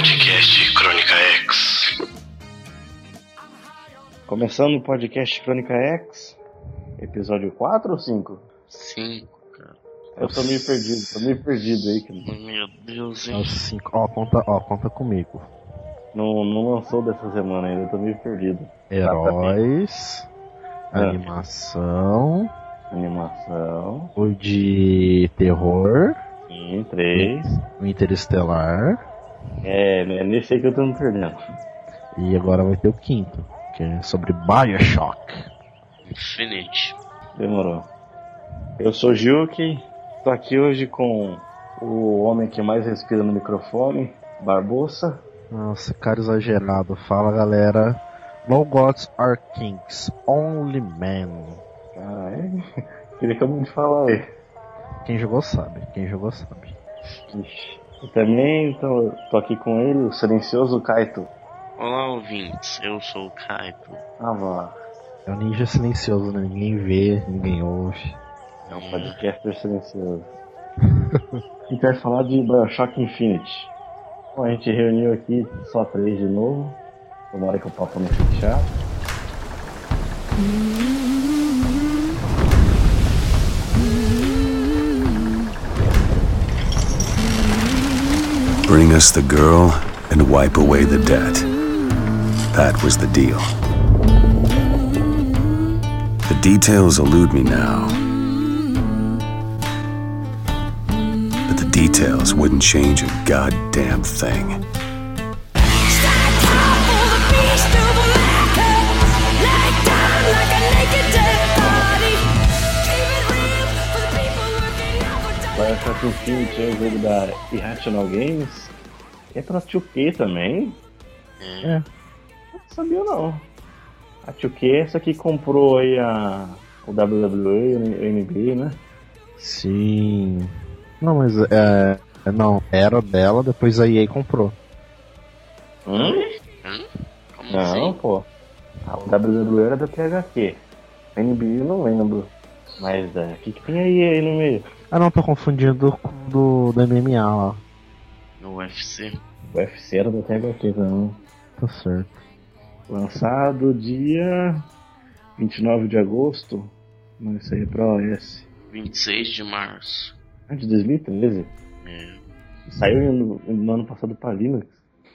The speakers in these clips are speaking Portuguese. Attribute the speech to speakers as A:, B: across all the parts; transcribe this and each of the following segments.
A: Podcast Crônica X.
B: Começando o podcast Crônica X, episódio 4 ou 5?
C: Cinco, cara.
B: Eu tô meio perdido, tô meio perdido aí, que
C: Meu Deus,
D: É
C: hein?
D: os cinco. Ó, conta, ó, conta comigo.
B: não, não lançou dessa semana ainda, eu tô meio perdido.
D: Heróis,
B: Ah.
D: animação,
B: Animação,
D: o de terror,
B: sim, 3.
D: o interestelar,
B: É, é nesse aí que eu tô me perdendo.
D: e agora vai ter o quinto, que é sobre Bioshock.
C: Infinite.
B: Demorou. Eu sou Juki, tô aqui hoje com o homem que mais respira no microfone, Barbosa.
D: Nossa, cara exagerado. Fala galera. No gods are kings, only men.
B: Caralho, ele acabou de falar aí.
D: Quem jogou sabe, quem jogou sabe.
B: Ixi. E também tô, tô aqui com ele, o silencioso Kaito.
C: Olá, ouvintes. Eu sou o Kaito.
B: Ah, vá.
D: É um ninja silencioso, né? Ninguém vê, ninguém ouve.
B: É um podcaster silencioso. Gente vai falar de Bioshock Infinite. Bom, a gente reuniu aqui só três de novo. Tomara que o papo não fique chato.
A: Bring us the girl and wipe away the debt. That was the deal. The details elude me now. But the details wouldn't change a goddamn thing.
E: For
B: Bioshock Infinite é o jogo da Irrational Games. É pra 2K também?
C: É.
D: É.
B: Não sabia não. A 2K é essa que comprou aí a, o WWE, o NBA, né?
D: Sim. Não, mas é. é- Não, era dela, depois a EA comprou.
B: Hum?
C: Hum? Como
B: Não,
C: assim?
B: pô. A WWE era da THQ. NBA eu não lembro. Mas é, o que, que tem aí, aí no meio?
D: Ah não, tô confundindo com o do, do MMA lá.
C: No UFC.
B: O UFC era da THQ também.
D: Tá certo.
B: Lançado dia 29 de agosto. Não, isso aí é pra OS.
C: 26 de março.
B: Ah, de 2013.
C: É.
B: Saiu no, no ano passado pra Linux.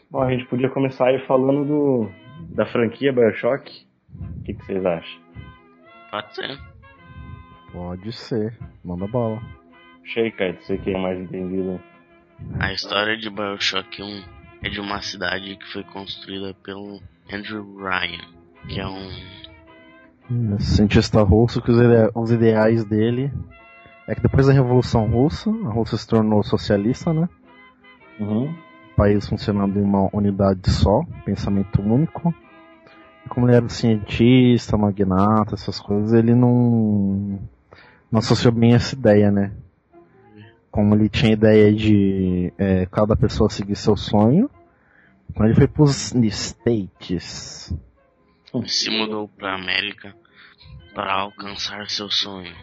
B: Bom, a gente podia começar aí falando do, da franquia Bioshock. O que, que vocês acham?
C: Pode ser.
D: Pode ser. Manda bola.
B: Achei, cara, você que é mais entendido.
C: A história de Bioshock 1 é de uma cidade que foi construída pelo Andrew Ryan, que é um
D: Esse cientista russo que os, ide- os ideais dele. É que depois da Revolução Russa, a Rússia se tornou socialista, né?
B: Uhum.
D: País funcionando em uma unidade só, pensamento único. E como ele era um cientista, magnata, essas coisas, ele não, não associou bem essa ideia, né? Como ele tinha a ideia de é, cada pessoa seguir seu sonho, quando ele foi pros States,
C: se mudou para América para alcançar seu sonho.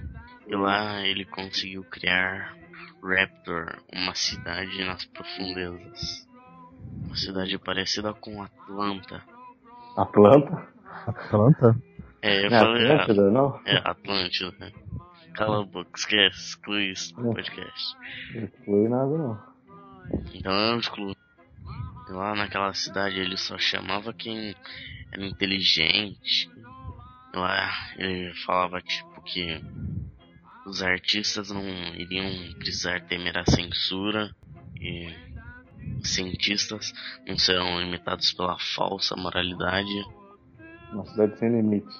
C: E lá ele conseguiu criar Raptor, uma cidade nas profundezas. Uma cidade parecida com Atlanta.
B: Atlanta?
D: Atlanta?
C: É, eu
B: Não é
C: falei
B: Atlântida, não?
C: É, Atlântida. Cala a boca, esquece, exclui isso do podcast.
B: Não foi nada, não.
C: Então eu excluo. Lá naquela cidade ele só chamava quem era inteligente. Lá ele falava tipo que os artistas não iriam precisar temer a censura e os cientistas não serão limitados pela falsa moralidade.
B: Uma cidade sem limite.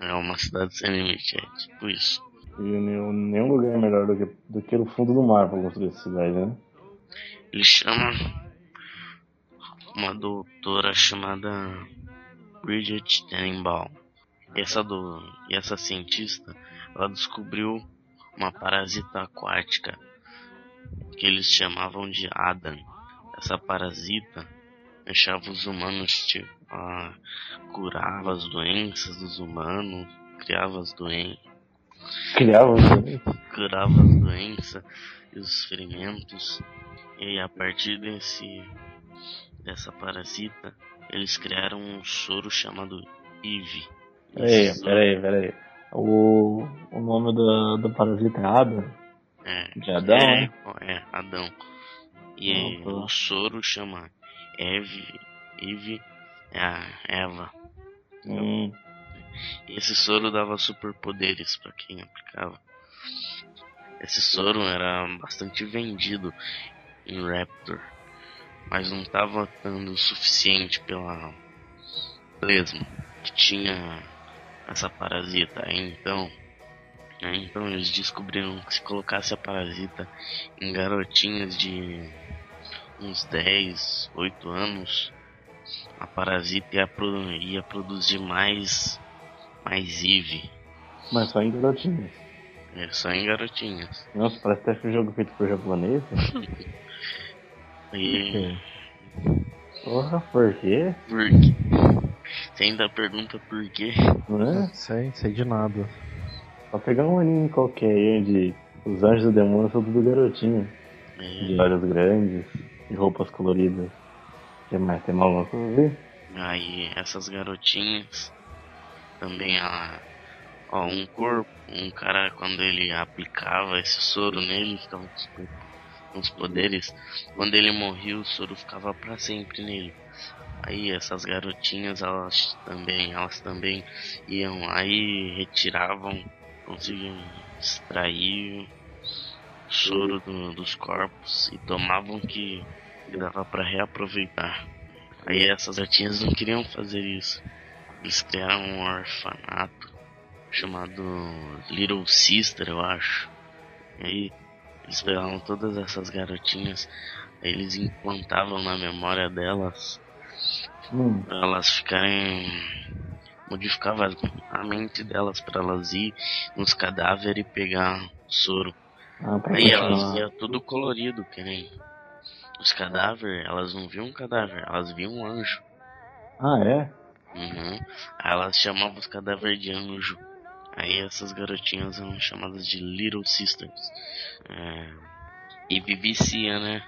C: É uma cidade sem limite, é tipo isso.
B: E nenhum, lugar é melhor do que, do que o fundo do mar pra construir essa cidade, né?
C: Ele chama uma doutora chamada Bridget Tenenbaum. E essa, do, e essa cientista, ela descobriu uma parasita aquática que eles chamavam de Adam. Essa parasita deixava os humanos, tipo, ela curava as doenças dos humanos, criava as doenças,
B: Criava um
C: curava as doenças e os ferimentos. E a partir desse dessa parasita, eles criaram um soro chamado Eve.
B: Peraí,
C: soro-
B: peraí, peraí. O, o nome do, do parasita é Adam?
C: É,
B: De Adão,
C: é,
B: né?
C: é, Adão. E
B: Ah, tá.
C: o soro chama Eve, Eve é a Eva.
B: Hum,
C: E esse soro dava superpoderes pra quem aplicava. Esse soro era bastante vendido em Raptor, mas não estava dando o suficiente pela lesma que tinha essa parasita. Então, então eles descobriram que se colocasse a parasita em garotinhas de uns 10, 8 anos, a parasita ia, ia produzir mais mais Eve.
B: mas só em garotinhas.
C: É só em garotinhas.
B: Nossa, parece até um jogo feito por japonês.
C: E
B: Porra, por quê?
C: por quê? Você ainda pergunta por quê?
B: Não é?
D: Sei, sei de nada.
B: Só pegar um anime qualquer aí onde os anjos do demônio são tudo garotinho. De
C: É,
B: olhos grandes e roupas coloridas. O que mais? Tem a ver?
C: aí essas garotinhas também a ó, um corpo, um cara quando ele aplicava esse soro nele ficava com os, poderes. Quando ele morria o soro ficava pra sempre nele. Aí essas garotinhas elas também, elas também iam aí retiravam, conseguiam extrair o soro do- dos corpos e tomavam que, dava pra reaproveitar. Aí essas gatinhas não queriam fazer isso. Eles criaram um orfanato chamado Little Sister, eu acho. E aí eles pegavam todas essas garotinhas, aí eles implantavam na memória delas
B: Hum,
C: pra elas ficarem modificava a mente delas pra elas ir nos cadáveres e pegar soro.
B: ah,
C: Aí elas iam tudo colorido, que nem os cadáveres, elas não viam um cadáver, elas viam um anjo.
B: Ah, é?
C: Uhum. Aí elas chamavam os cadáveres de anjo. Aí essas garotinhas eram chamadas de Little Sisters. É... E vivicia, né?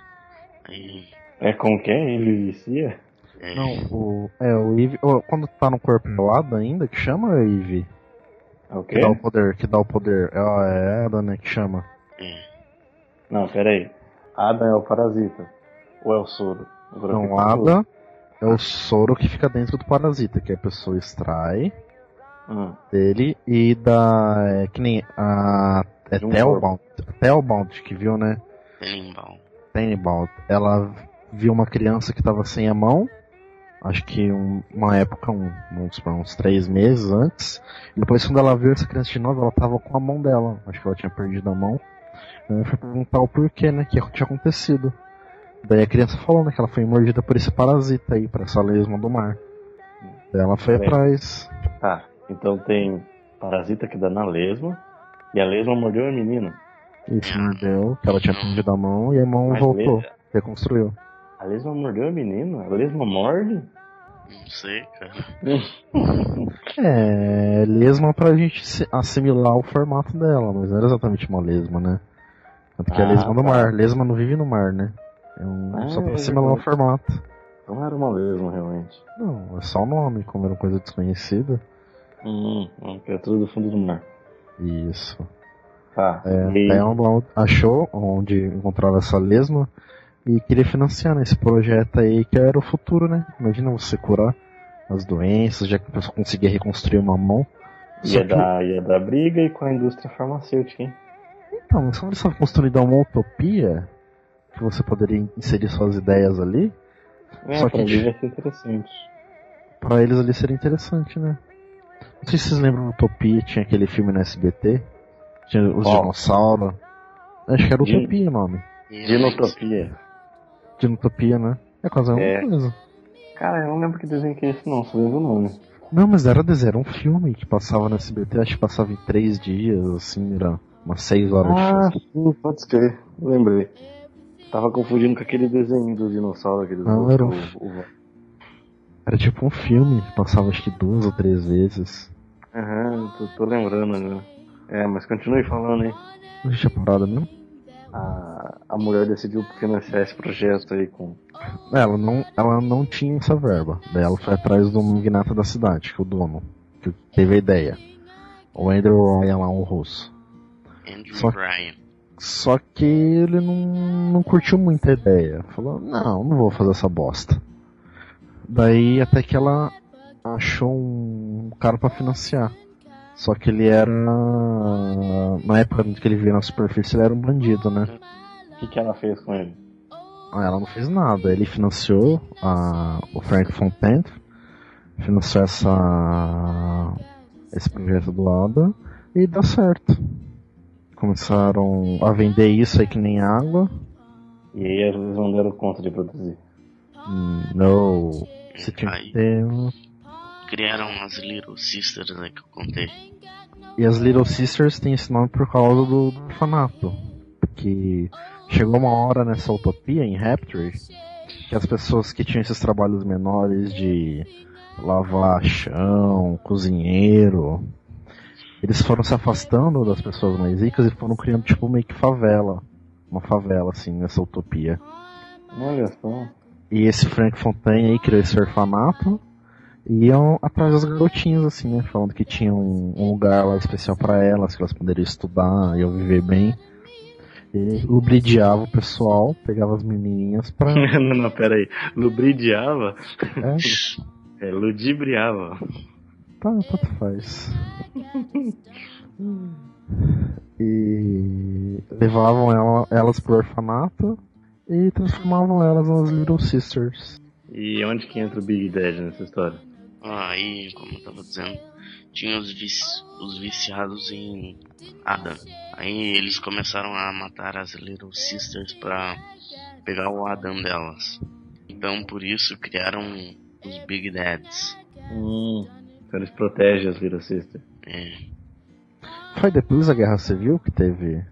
C: Aí.
B: É com quem? Ele vicia?
C: É...
D: Não, o. É, o Eve. Quando tá no corpo pelado ainda, que chama Eve?
B: É o
D: Que
B: quê?
D: dá o poder, que dá o poder. É a é a Eda, né, que chama.
C: é.
B: Não, pera aí. Adam é o parasita. Ou é o soro? Agora
D: Não,
B: fiquei confuso.
D: É o soro que fica dentro do parasita, que a pessoa extrai
B: Hum,
D: dele e dá. É, que nem a. É
B: um
D: Telbound. Telbound que viu, né?
C: Tenenbaum.
D: Tenenbaum. Ela viu uma criança que tava sem a mão. Acho que um- uma época, um, uns, uns três meses antes. E depois, quando ela viu essa criança de novo, ela tava com a mão dela. Acho que ela tinha perdido a mão. Aí foi perguntar o porquê, né? Que tinha acontecido. Daí a criança falou, né? Que ela foi mordida por esse parasita aí, por essa lesma do mar. Daí ela foi
B: Bem.
D: atrás.
B: Tá, então tem parasita que dá na lesma. E a lesma mordeu a menina.
D: Isso mordeu, que ela tinha perdido a mão e a mão
B: Mas
D: voltou, reconstruiu.
B: A lesma mordeu a menina? A lesma morde?
C: Não sei, cara.
D: É, lesma pra gente se- assimilar o formato dela, mas não era exatamente uma lesma, né? É porque é
B: Ah,
D: lesma no
B: tá.
D: mar, lesma não vive no mar, né? É um,
B: Ah,
D: só pra
B: é
D: assimilar o formato.
B: Não era uma lesma, realmente.
D: Não, é só o nome, como era uma coisa desconhecida.
B: Hum, é tudo do fundo do mar.
D: Isso.
B: Tá,
D: É,
B: e
D: ela achou onde encontrava essa lesma e queria financiar né, esse projeto aí que era o futuro, né? Imagina você curar as doenças, já que a pessoa conseguia reconstruir uma mão. Só
B: ia,
D: que-
B: dar, ia dar briga e com a indústria farmacêutica, hein?
D: Então, quando eles estavam construindo uma utopia, que você poderia inserir suas ideias ali,
B: É,
D: Só
B: pra
D: que-
B: mim vai ser interessante.
D: pra eles ali seria interessante, né? Não sei se vocês lembram do Utopia, tinha aquele filme no SBT, tinha os
B: Qual?
D: dinossauros. Acho que era
B: Din-
D: Utopia o nome.
B: Dinotopia.
D: Dinotopia, né? É quase a mesma
B: É.
D: coisa.
B: Cara, eu não lembro que desenho que é esse não, só lembro o nome.
D: Não, mas era desenho, era um filme que passava no SBT, acho que passava em três dias, assim, era umas seis horas
B: Ah,
D: de
B: sim, pode escrever, lembrei. Tava confundindo com aquele desenho do dinossauro, aqueles
D: Não, era um-
B: o.
D: Era tipo um filme, que passava acho que duas ou três vezes.
B: Aham, tô, tô lembrando agora. É, mas continue falando aí.
D: Não tinha parado mesmo?
B: A, a a mulher decidiu financiar esse projeto aí com.
D: Ela não, ela não tinha essa verba. Daí ela foi atrás do magnata da cidade, que é o dono, que teve a ideia. O Andrew Ryan lá, um russo.
C: Andrew
D: Só-
C: Ryan.
D: Só que ele não, não curtiu muito a ideia. Falou, não, não vou fazer essa bosta. Daí até que ela achou um cara pra financiar. Só que ele era. Na época que ele veio na superfície, ele era um bandido, né?
B: O que, que ela fez com ele?
D: Ah, ela não fez nada. Ele financiou a, o Frank Fontaine, financiou essa, esse projeto do Ada e deu certo. Começaram a vender isso aí que nem água.
B: E aí eles não deram conta de produzir.
D: Hum, Não. Você tinha que
C: Aí
D: ter. um-
C: criaram as Little Sisters né, que eu contei.
D: E as Little Sisters têm esse nome por causa do, do orfanato. Porque chegou uma hora nessa utopia, em Rapture, que as pessoas que tinham esses trabalhos menores de lavar chão, cozinheiro, eles foram se afastando das pessoas mais ricas e foram criando tipo meio que favela. Uma favela, assim, nessa utopia.
B: Olha só.
D: E esse Frank Fontaine aí criou esse orfanato e iam atrás das garotinhas, assim, né? Falando que tinha um, um lugar lá especial pra elas, que elas poderiam estudar, iam viver bem. E lubridiava o pessoal, pegava as menininhas pra.
B: não, não, pera aí. Lubridiava?
D: É,
B: É, ludibriava.
D: Tá, tanto faz. E levavam ela- elas pro orfanato e transformavam elas nas Little Sisters.
B: E onde que entra o Big Dad nessa história?
C: Aí, como eu tava dizendo, tinha os, vici- os viciados em Adam. Aí eles começaram a matar as Little Sisters pra pegar o Adam delas. Então por isso criaram os Big Dads.
B: Hum. Então eles protegem as Little Sisters.
C: É,
D: Foi depois da Guerra Civil que teve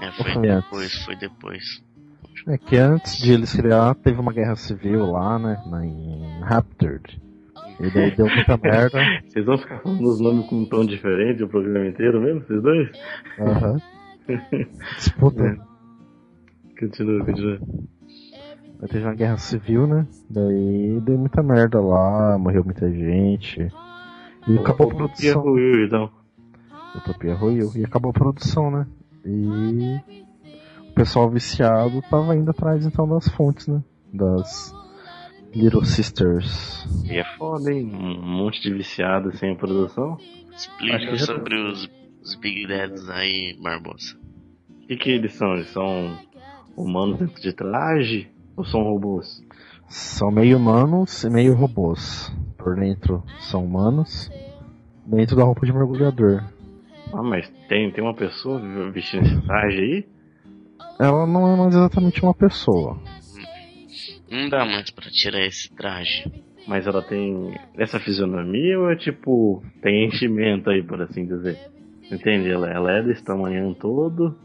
C: é, foi
D: Foi antes.
C: depois, foi depois.
D: É que antes de eles criar, teve uma guerra civil lá, né? Na, em Raptured. E daí deu muita merda.
B: Vocês vão ficar falando os nomes com um tom diferente o programa inteiro mesmo, vocês dois?
D: Aham. Disputa.
B: É. Continua, continua.
D: Daí teve uma guerra civil, né? Daí deu muita merda lá, morreu muita gente. E acabou a produção.
B: ruiu, então.
D: Utopia ruiu. E acabou a produção, né? E o pessoal viciado tava indo atrás então das fontes, né? Das Little Sisters.
B: E é foda, hein? Um monte de viciado sem produção. Acho que
C: Explica sobre os, os Big Dads aí, Barbosa.
B: O que, que eles são? Eles são humanos dentro de traje? Ou são robôs?
D: São meio humanos e meio robôs. Por dentro são humanos. Dentro da roupa de mergulhador.
B: Ah, mas tem, tem uma pessoa vestindo esse traje aí?
D: Ela não é mais exatamente uma pessoa.
C: Não dá mais pra tirar esse traje.
B: Mas ela tem essa fisionomia ou é tipo. tem enchimento aí, por assim dizer? Entende? Ela, ela é desse tamanho todo.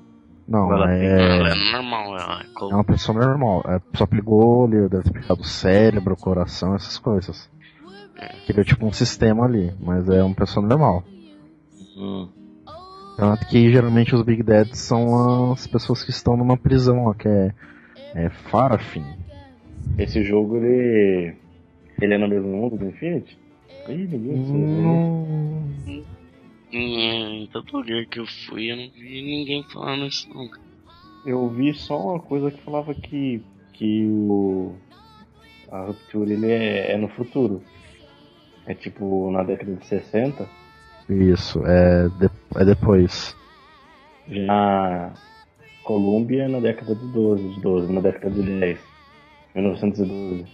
D: Não,
B: Ela tem-
C: Ela
D: é,
C: é normal, ela é
D: é uma pessoa normal. É, só pegou ali, deve ter pegado o cérebro, o coração, essas coisas. Criou tipo um sistema ali, mas é uma pessoa normal.
B: Hum.
D: Tanto que geralmente os Big Dads são as pessoas que estão numa prisão lá, que é, é Farafin.
B: Esse jogo ele. ele é no mesmo mundo do Infinity? Ih, ninguém sabe.
D: Hum,
C: Em todo lugar que eu fui, eu não vi ninguém falando isso não.
B: Eu vi só uma coisa que falava que. que o. A ruptura ele é, é no futuro. É tipo na década de 60.
D: isso, é, de- é depois.
B: Já Colômbia é na década de 12, de 12, na década de 10. 1912.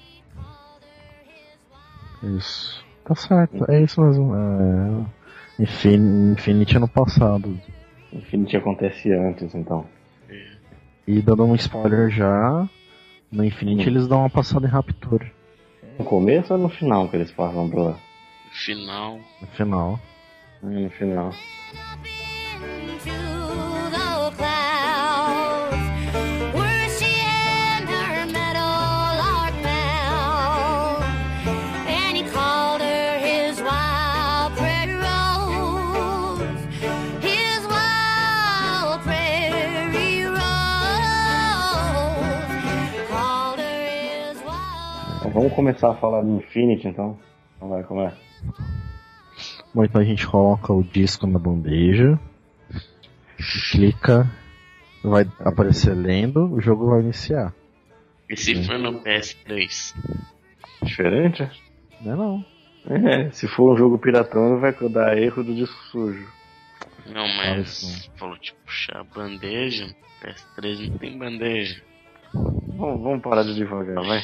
D: Isso. Tá certo, é isso mesmo. É, Infin- Infinity ano passado.
B: Infinity acontece antes, então.
D: E dando um spoiler já, no Infinity
B: Hum.
D: eles dão uma passada em Rapture
B: No começo ou no final que eles passam pra lá?
C: No final,
D: no final.
B: É, no final. Vamos começar a falar de Infinity então. Então vai, como é?
D: Bom, então a gente coloca o disco na bandeja, clica, vai aparecer lendo, o jogo vai iniciar.
C: E se for no PS3?
B: Diferente?
D: Não é não.
B: É, se for um jogo piratão, vai dar erro do disco sujo.
C: Não, mas falou de puxar a bandeja. PS3 não tem bandeja.
B: Vamos, vamos parar de devagar, vai.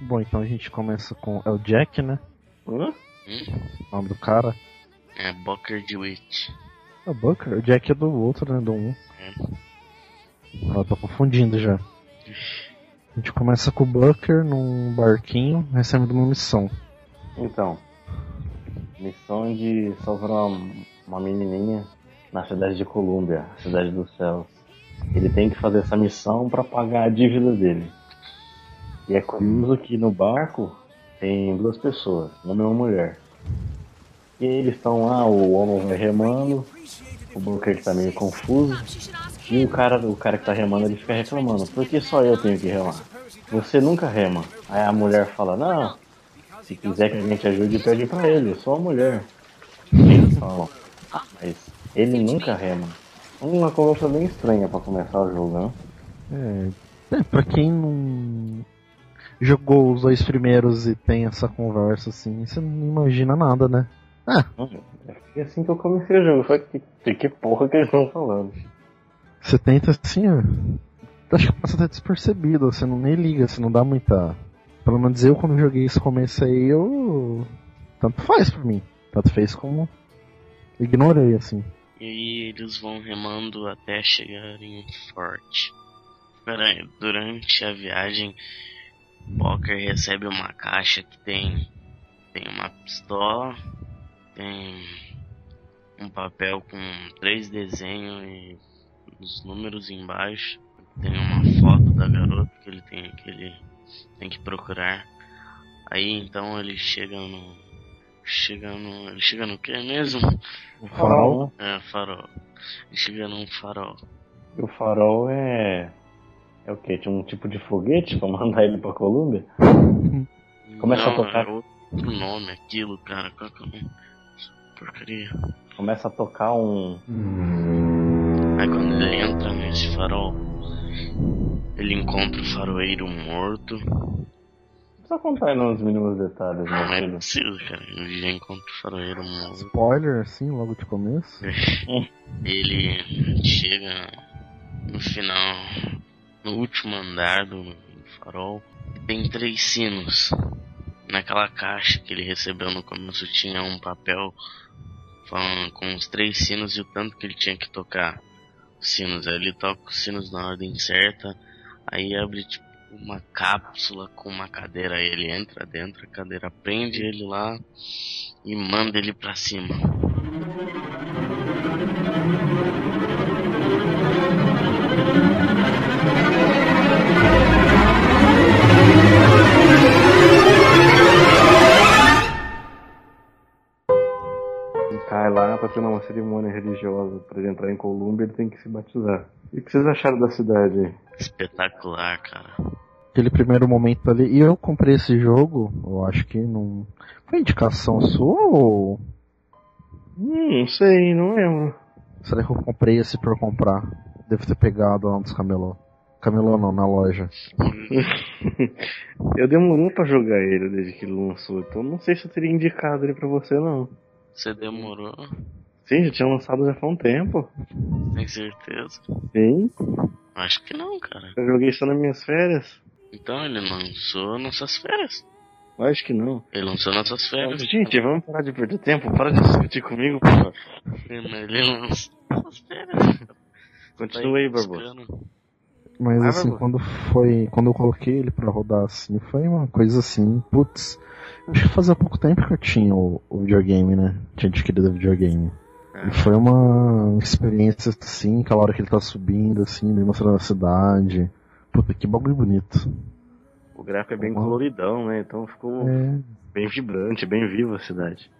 D: Bom, então a gente começa com. É o Jack, né?
B: Hã?
C: Hum?
D: O nome do cara.
C: É Bocker de Witch.
D: É o Booker. O Jack é do outro, né? Do 1.
C: É.
D: Ah, eu tô confundindo já. A gente começa com o Booker num barquinho, recebendo uma missão.
B: Então, missão de salvar uma, uma menininha na cidade de Colômbia, cidade dos céus. Ele tem que fazer essa missão para pagar a dívida dele. E é curioso que no barco tem duas pessoas, um homem e uma mulher. E eles estão lá, o homem vai remando, o Booker tá meio confuso. E o cara, o cara que tá remando, ele fica reclamando, por que só eu tenho que remar? Você nunca rema. Aí a mulher fala, não, se quiser que a gente ajude, pede pra ele, sou uma mulher. E eles falam, ah, mas ele nunca rema. Uma conversa bem estranha pra começar o jogo, né?
D: É, é, pra quem não jogou os dois primeiros e tem essa conversa assim, você não imagina nada, né? Ah,
B: Foi assim que eu comecei o jogo, foi que, que, que porra que eles estão falando.
D: você tenta assim. Acho que passa até despercebido, você não nem liga, você não dá muita. Pelo menos eu quando joguei esse começo aí, eu. Tanto faz pra mim. Tanto fez como. Ignorei, assim.
C: E aí eles vão remando até chegar em um forte. Peraí, durante a viagem, Bocker recebe uma caixa que tem, tem uma pistola, tem um papel com três desenhos e os números embaixo. Tem uma foto da garota que ele tem que ele tem que procurar. Aí então ele chega no chega no ele chega no que mesmo?
B: O farol?
C: É, farol. Ele chega num farol.
B: O farol é. É o que? Tinha um tipo de foguete pra mandar ele pra Colômbia? Começa a
C: Não,
B: tocar.
C: É outro nome aquilo, cara. Qual que é o nome? Porcaria.
B: Começa a tocar um.
C: Aí quando ele entra nesse farol, ele encontra o faroeiro morto.
B: Só contar aí nos mínimos detalhes,
C: Não
B: né?
C: é
B: filho?
C: possível, cara. Ele já encontra o faroeiro morto.
D: Spoiler, assim, logo de começo.
C: Ele chega no final, no último andar do, farol. Tem três sinos. Naquela caixa que ele recebeu no começo tinha um papel falando com os três sinos e o tanto que ele tinha que tocar os sinos. Aí ele toca os sinos na ordem certa, aí abre tipo uma cápsula com uma cadeira, aí ele entra dentro, a cadeira prende ele lá e manda ele pra cima.
B: Lá pra ter uma cerimônia religiosa. Pra ele entrar em Colômbia, ele tem que se batizar. E o que vocês acharam da cidade aí?
C: Espetacular, cara.
D: Aquele primeiro momento ali. E eu comprei esse jogo, eu acho que não. Foi indicação sua ou.
B: Hum, não sei, não lembro.
D: Será que eu comprei esse por comprar? Devo ter pegado lá nos camelô. Camelô não, na loja.
B: eu demorou pra jogar ele desde que ele lançou, então não sei se eu teria indicado ele pra você não.
C: Você demorou,
B: Sim, já tinha lançado já faz um tempo.
C: tem certeza?
B: Sim,
C: Acho que não, cara.
B: eu joguei só nas minhas férias.
C: Então ele lançou nossas férias.
B: Acho que não.
C: Ele lançou nossas férias.
B: Gente, vamos parar de perder tempo, para de discutir comigo, porra.
C: Ele lançou nossas férias.
B: Continua aí,
C: Tá
B: Barbosa.
D: Mas
B: Vai,
D: assim, quando foi. Quando eu coloquei ele pra rodar assim, foi uma coisa assim, putz. Acho que fazia pouco tempo que eu tinha o, o videogame, né? Tinha adquirido o videogame. E foi uma experiência assim, aquela hora que ele tá subindo, assim, me mostrando a cidade. Puta, que bagulho bonito.
B: O gráfico é bem
D: Uhum.
B: coloridão, né? Então ficou
D: É,
B: bem vibrante, bem viva a cidade.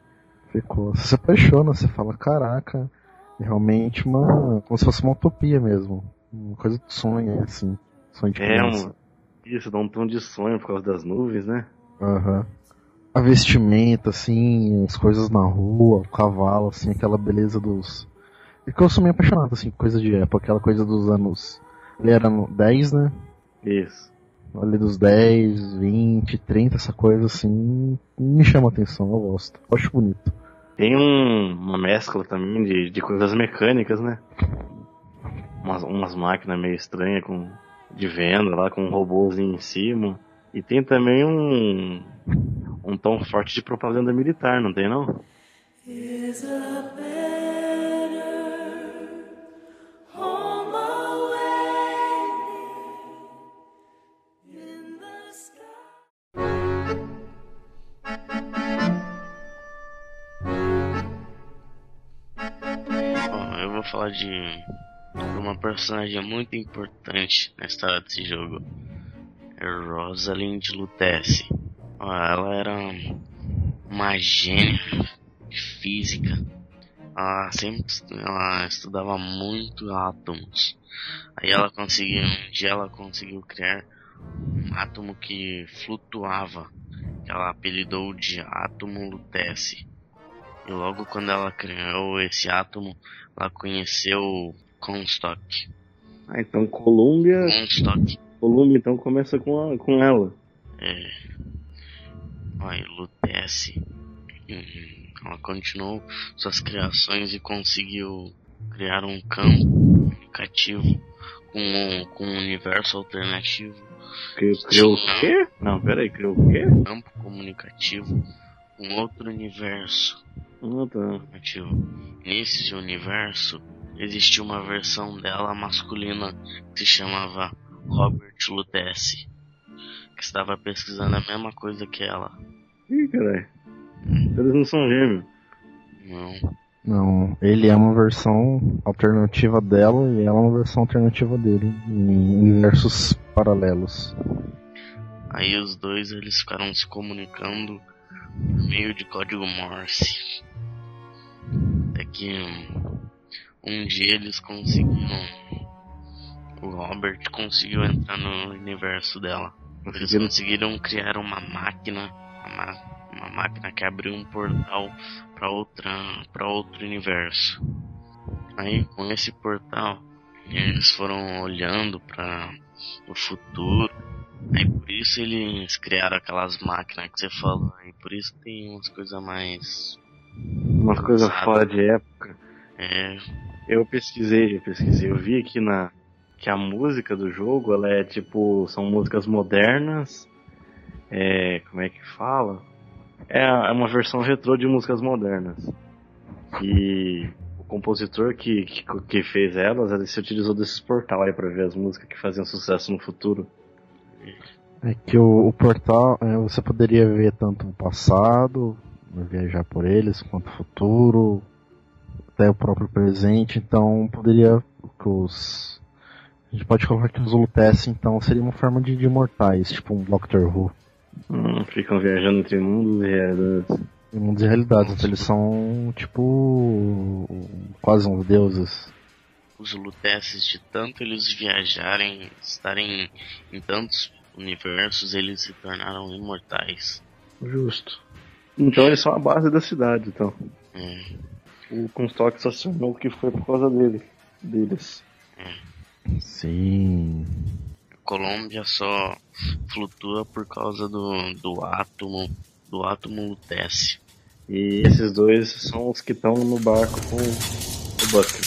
D: ficou. Você se apaixona, você fala, caraca, é realmente uma. como se fosse uma utopia mesmo. Uma coisa de sonho, assim. Sonho de
B: É
D: criança.
B: um. Isso, dá um tom de sonho por causa das nuvens, né?
D: Aham. A vestimenta, assim, as coisas na rua, o cavalo, assim, aquela beleza dos. É que eu sou meio apaixonado, assim, coisa de época, aquela coisa dos anos. Ele era no 10, né?
B: Isso.
D: Ali dos 10, 20, 30, essa coisa assim, me chama a atenção, eu gosto. Eu acho bonito.
B: Tem um- uma mescla também de, de coisas mecânicas, né? Umas, umas máquinas meio estranhas com, de venda lá, com um robôzinho em cima. E tem também um, um tom forte de propaganda militar, não tem não?
C: Eu vou falar de de uma personagem muito importante na história desse jogo. É Rosalind Lutece. Ela era uma gênia de física. Ela sempre ela estudava muito átomos. Aí ela conseguiu, um dia ela conseguiu criar um átomo que flutuava. Que ela apelidou de átomo Lutece. E logo quando ela criou esse átomo, ela conheceu Comstock.
B: Ah, então Colômbia.
C: Comstock.
B: Colômbia então começa com, a, com ela.
C: É. Lutece. Uhum. Ela continuou suas criações e conseguiu criar um campo comunicativo com, um- com um universo alternativo.
B: Criou, criou o quê? Não, peraí, criou o quê?
C: Campo comunicativo com outro universo.
B: Ah, tá.
C: alternativo. Nesse universo existia uma versão dela masculina que se chamava Robert Lutece, que estava pesquisando a mesma coisa que ela.
B: Ih, caralho. Eles não são gêmeos.
C: Não.
D: Não, ele é uma versão alternativa dela e ela é uma versão alternativa dele, em universos paralelos.
C: Aí os dois eles ficaram se comunicando por meio de código Morse. Até que um, um dia eles conseguiram. O Robert conseguiu entrar no universo dela. Eles
B: Conseguiram?
C: criar uma máquina, uma, ma- uma máquina que abriu um portal para outra, para outro universo. Aí com esse portal eles foram olhando para o futuro. Aí por isso eles criaram aquelas máquinas que você falou. E por isso tem umas coisas mais.
B: Umas coisas fora de época.
C: É.
B: Eu pesquisei, eu pesquisei. Eu vi aqui na que a música do jogo, ela é tipo, são músicas modernas. É, como é que fala? É, é uma versão retrô de músicas modernas. E o compositor que, que, que fez elas, ele se utilizou desses portal aí pra ver as músicas que faziam sucesso no futuro.
D: É que o, o portal, é, você poderia ver tanto o passado, viajar por eles, quanto o futuro, até o próprio presente, então poderia que os. A gente pode colocar que os Lutece, então, seria uma forma de, de imortais, tipo um Doctor Who.
B: Hum, ficam viajando entre mundos e realidades.
D: Em mundos e realidades, então eles são tipo quase uns deuses.
C: Os Luteces, de tanto eles viajarem, estarem em tantos universos, eles se tornaram imortais.
B: Justo. Então eles são a base da cidade, então.
C: É.
B: O Comstock só se tornou o que foi por causa dele. Deles.
D: Sim.
C: Colômbia só flutua por causa do, do átomo do átomo Lutece.
B: E esses dois são os que estão no barco com o Buster.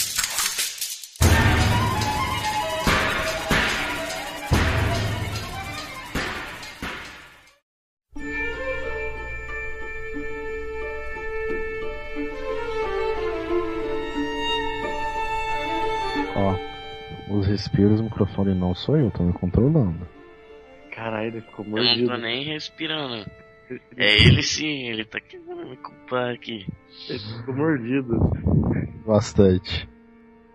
D: Os respiros, o microfone não sou eu, tô me controlando.
B: Caralho, ele ficou
C: Eu não
B: mordido.
C: tô nem respirando. É ele sim, ele tá querendo me culpar aqui.
B: Ele ficou mordido.
D: Bastante.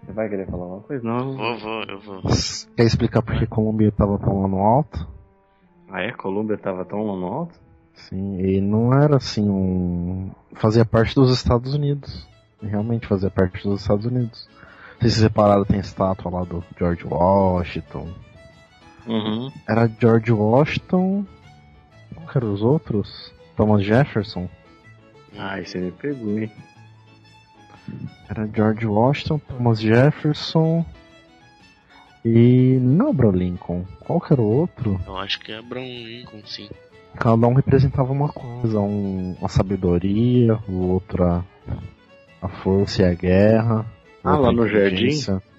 B: Você vai querer falar uma coisa? Não.
C: Vou, vou, eu vou.
D: Quer explicar por que Colômbia tava tão lá no alto?
B: Ah é? Colômbia tava tão lá no alto?
D: Sim, e não era assim um. Fazia parte dos Estados Unidos. Realmente fazia parte dos Estados Unidos. Não sei se vocês repararam, tem estátua lá do George Washington.
B: Uhum.
D: Era George Washington. Qual que eram os outros? Thomas Jefferson.
B: Ah, esse me pegou, hein?
D: Era George Washington, Thomas Jefferson. E. Não, Abraham Lincoln. Qual que era o outro?
C: Eu acho que é Abraham Lincoln, sim.
D: Cada um representava uma coisa. Um, a sabedoria, o outro a, a força e a guerra.
B: Ah, lá no jardim?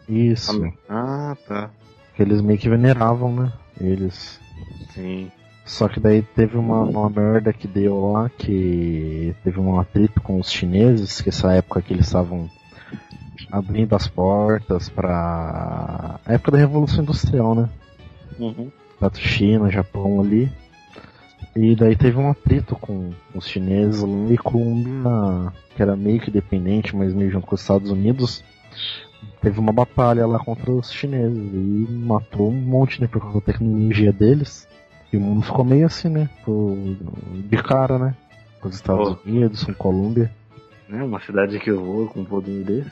D: Isso.
B: Ah, tá.
D: Que eles meio que veneravam, né? Eles.
B: Sim.
D: Só que daí teve uma, uma merda que deu lá, que teve um atrito com os chineses, que essa época que eles estavam abrindo as portas pra. A época da Revolução Industrial, né?
B: Uhum.
D: Tanto China, Japão ali. E daí teve um atrito com os chineses e Colômbia, que era meio que dependente, mas meio junto com os Estados Unidos, teve uma batalha lá contra os chineses e matou um monte, né, por causa da tecnologia deles. E o mundo ficou meio assim, né, de cara, né, com os Estados
B: Oh.
D: Unidos, com Colômbia.
B: Né? Uma cidade que eu vou com um poder desse.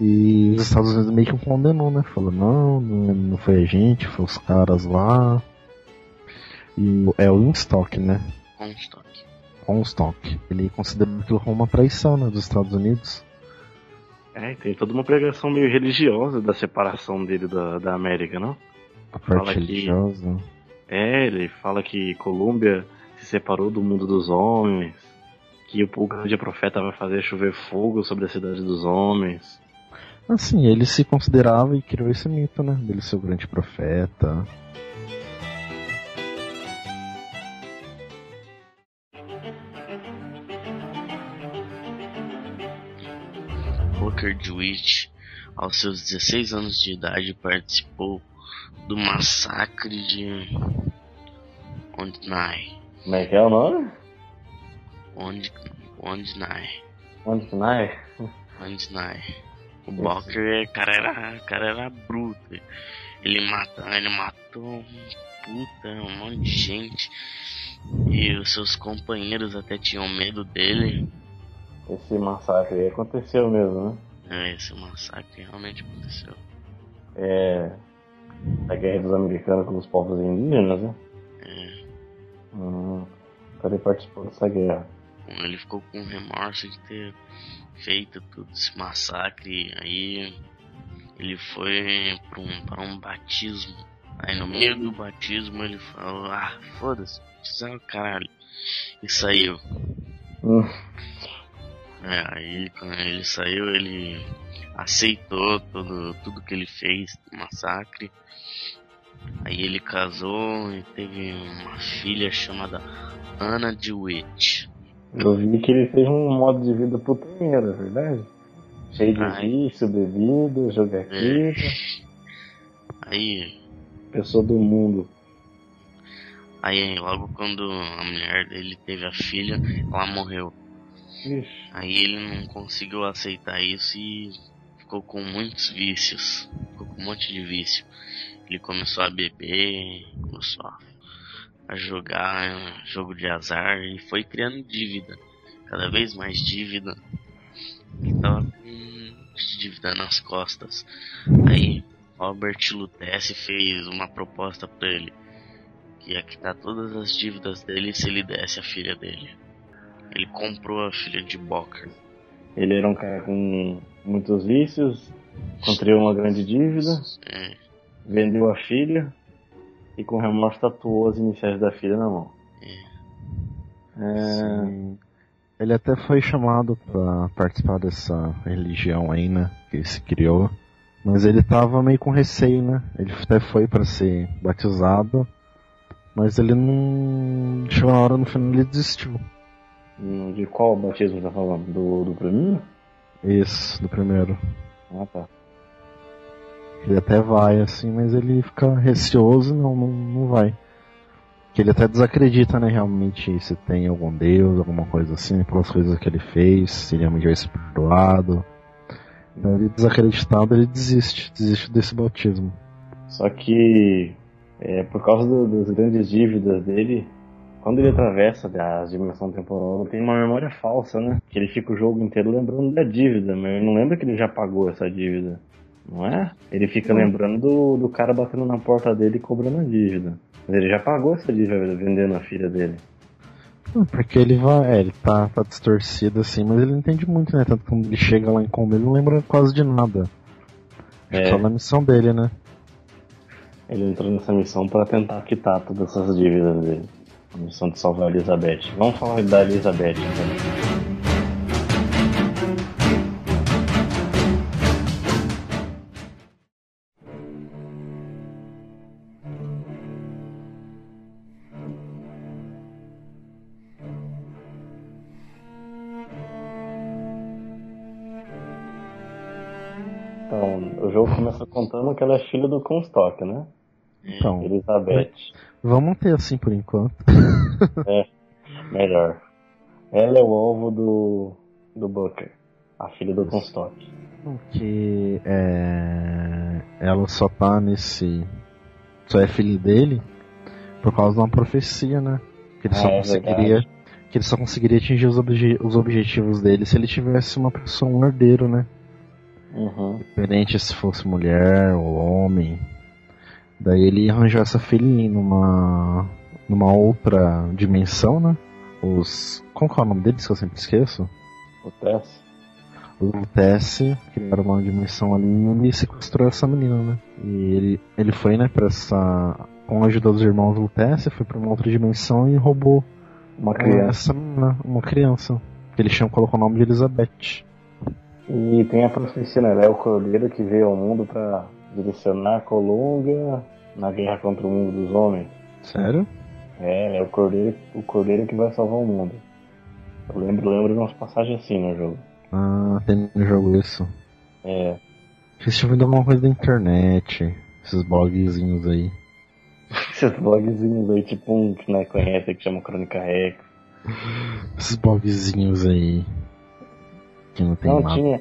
D: E os Estados Unidos meio que condenou, né? Falou, não não foi a gente, foi os caras lá. E é o Winstock, né?
C: Comstock.
D: Comstock. Ele considerou aquilo como uma traição, né? Dos Estados Unidos.
B: É, tem toda uma pregação meio religiosa da separação dele da, da América, não?
D: A
B: Fala
D: parte
B: que-
D: religiosa.
B: É, ele fala que Colômbia se separou do mundo dos homens, que o, o grande profeta vai fazer chover fogo sobre a cidade dos homens.
D: Assim, ele se considerava e criou esse mito, né? Dele ser o grande profeta.
C: DeWitt, aos seus 16 anos de idade, participou do massacre de Ondnai.
B: Como é que é o nome?
C: Ond, Ondnai.
B: É?
C: Ondnai. O Booker, cara era, cara era bruto. Ele matou, ele matou um puta, um monte de gente. E os seus companheiros até tinham medo dele.
B: Esse massacre aconteceu mesmo, né?
C: É, Esse massacre realmente aconteceu.
B: É. A guerra dos americanos com os povos indígenas, né?
C: É,
B: Hum, então ele participou dessa guerra.
C: ele ficou com remorso de ter feito todo esse massacre. Aí ele foi pra um, pra um batismo. Aí no meio do batismo ele falou: Ah, foda-se, o caralho. E saiu.
B: Hum,
C: É, aí quando ele saiu, ele aceitou tudo, tudo que ele fez, massacre. Aí ele casou e teve uma filha chamada Anna DeWitt.
B: eu vi que ele teve um modo de vida putanheiro, é verdade? Cheio de vício, bebida, jogatina,
C: Aí,
B: pessoa do mundo.
C: aí logo quando a mulher dele teve a filha, ela morreu.
B: Ixi,
C: Aí ele não conseguiu aceitar isso e ficou com muitos vícios. Ficou com um monte de vício. Ele começou a beber, começou a- jogar jogo de azar e foi criando dívida. Cada vez mais dívida. Ele tava com dívida nas costas. Aí Robert Lutece fez uma proposta pra ele. Que ia quitar todas as dívidas dele se ele desse a filha dele. Ele comprou a filha de Bocker.
B: ele era um cara com muitos vícios, contraiu uma grande dívida,
C: É,
B: vendeu a filha e com remorso tatuou as iniciais da filha na mão. É,
D: Sim. Ele até foi chamado pra participar dessa religião aí, né? Que se criou. Mas ele tava meio com receio, né? Ele até foi pra ser batizado. Mas ele não. Chegou na hora no final ele desistiu.
B: De qual batismo tá falando? Do, do primeiro?
D: Isso, do primeiro.
B: Ah tá.
D: Ele até vai, assim, mas ele fica receoso e não, não, não vai. Que ele até desacredita, né, realmente, se tem algum Deus, alguma coisa assim, pelas coisas que ele fez, se ele realmente vai ser perdoado. Então ele desacreditado, ele desiste, desiste desse batismo.
B: Só que é, por causa do- das grandes dívidas dele, quando ele atravessa a dimensão temporal, ele tem uma memória falsa, né? Que ele fica o jogo inteiro lembrando da dívida, mas ele não lembra que ele já pagou essa dívida. Não é? Ele fica lembrando do, do cara batendo na porta dele e cobrando a dívida. Mas ele já pagou essa dívida vendendo a filha dele.
D: Porque ele vai. É, ele tá, tá distorcido assim, mas ele não entende muito, né? Tanto que quando ele chega lá em Combo, ele não lembra quase de nada.
B: É.
D: Só na missão dele, né?
B: Ele entrou nessa missão pra tentar quitar todas essas dívidas dele. A missão de salvar a Elizabeth. Vamos falar da Elizabeth então. Então, o jogo começa contando que ela é filha do Comstock, né?
D: Então,
B: Elizabeth.
D: Vamos ter assim por enquanto.
B: Melhor. Ela é o alvo do, do Booker, a filha do Comstock.
D: Que é, ela só tá nesse. Só é filho dele por causa de uma profecia, né? Que ele só
B: Ah, é
D: conseguiria.
B: verdade.
D: Que ele só conseguiria atingir os, obje- os objetivos dele se ele tivesse uma pessoa, um herdeiro, né?
B: Uhum.
D: Diferente se fosse mulher ou homem. Daí ele arranjou essa filhinha numa. numa outra dimensão, né? Os. Como que é o nome deles que eu sempre esqueço?
B: O Tess.
D: O Lutece, que era uma dimensão ali, e sequestrou essa menina, né? E ele, ele foi, né, pra essa. Com a ajuda dos irmãos Lutece, foi pra uma outra dimensão e roubou
B: Uma
D: ah,
B: criança.
D: essa menina, uma criança. Que ele chama, colocou o nome de Elizabeth.
B: E tem a profecia, né? Ela é o cordeiro que veio ao mundo pra direcionar a Colunga na guerra contra o mundo dos homens.
D: Sério?
B: É, é o cordeiro, o cordeiro que vai salvar o mundo. Eu lembro, lembro de umas passagens assim no jogo.
D: Ah, tem no jogo isso.
B: É.
D: Vocês tinham vindo alguma coisa da internet. Esses blogzinhos aí.
B: Esses blogzinhos aí, tipo um que não conhece, que chama Crônica Rex.
D: Esses blogzinhos aí. Que não tem
B: Não,
D: nada.
B: tinha.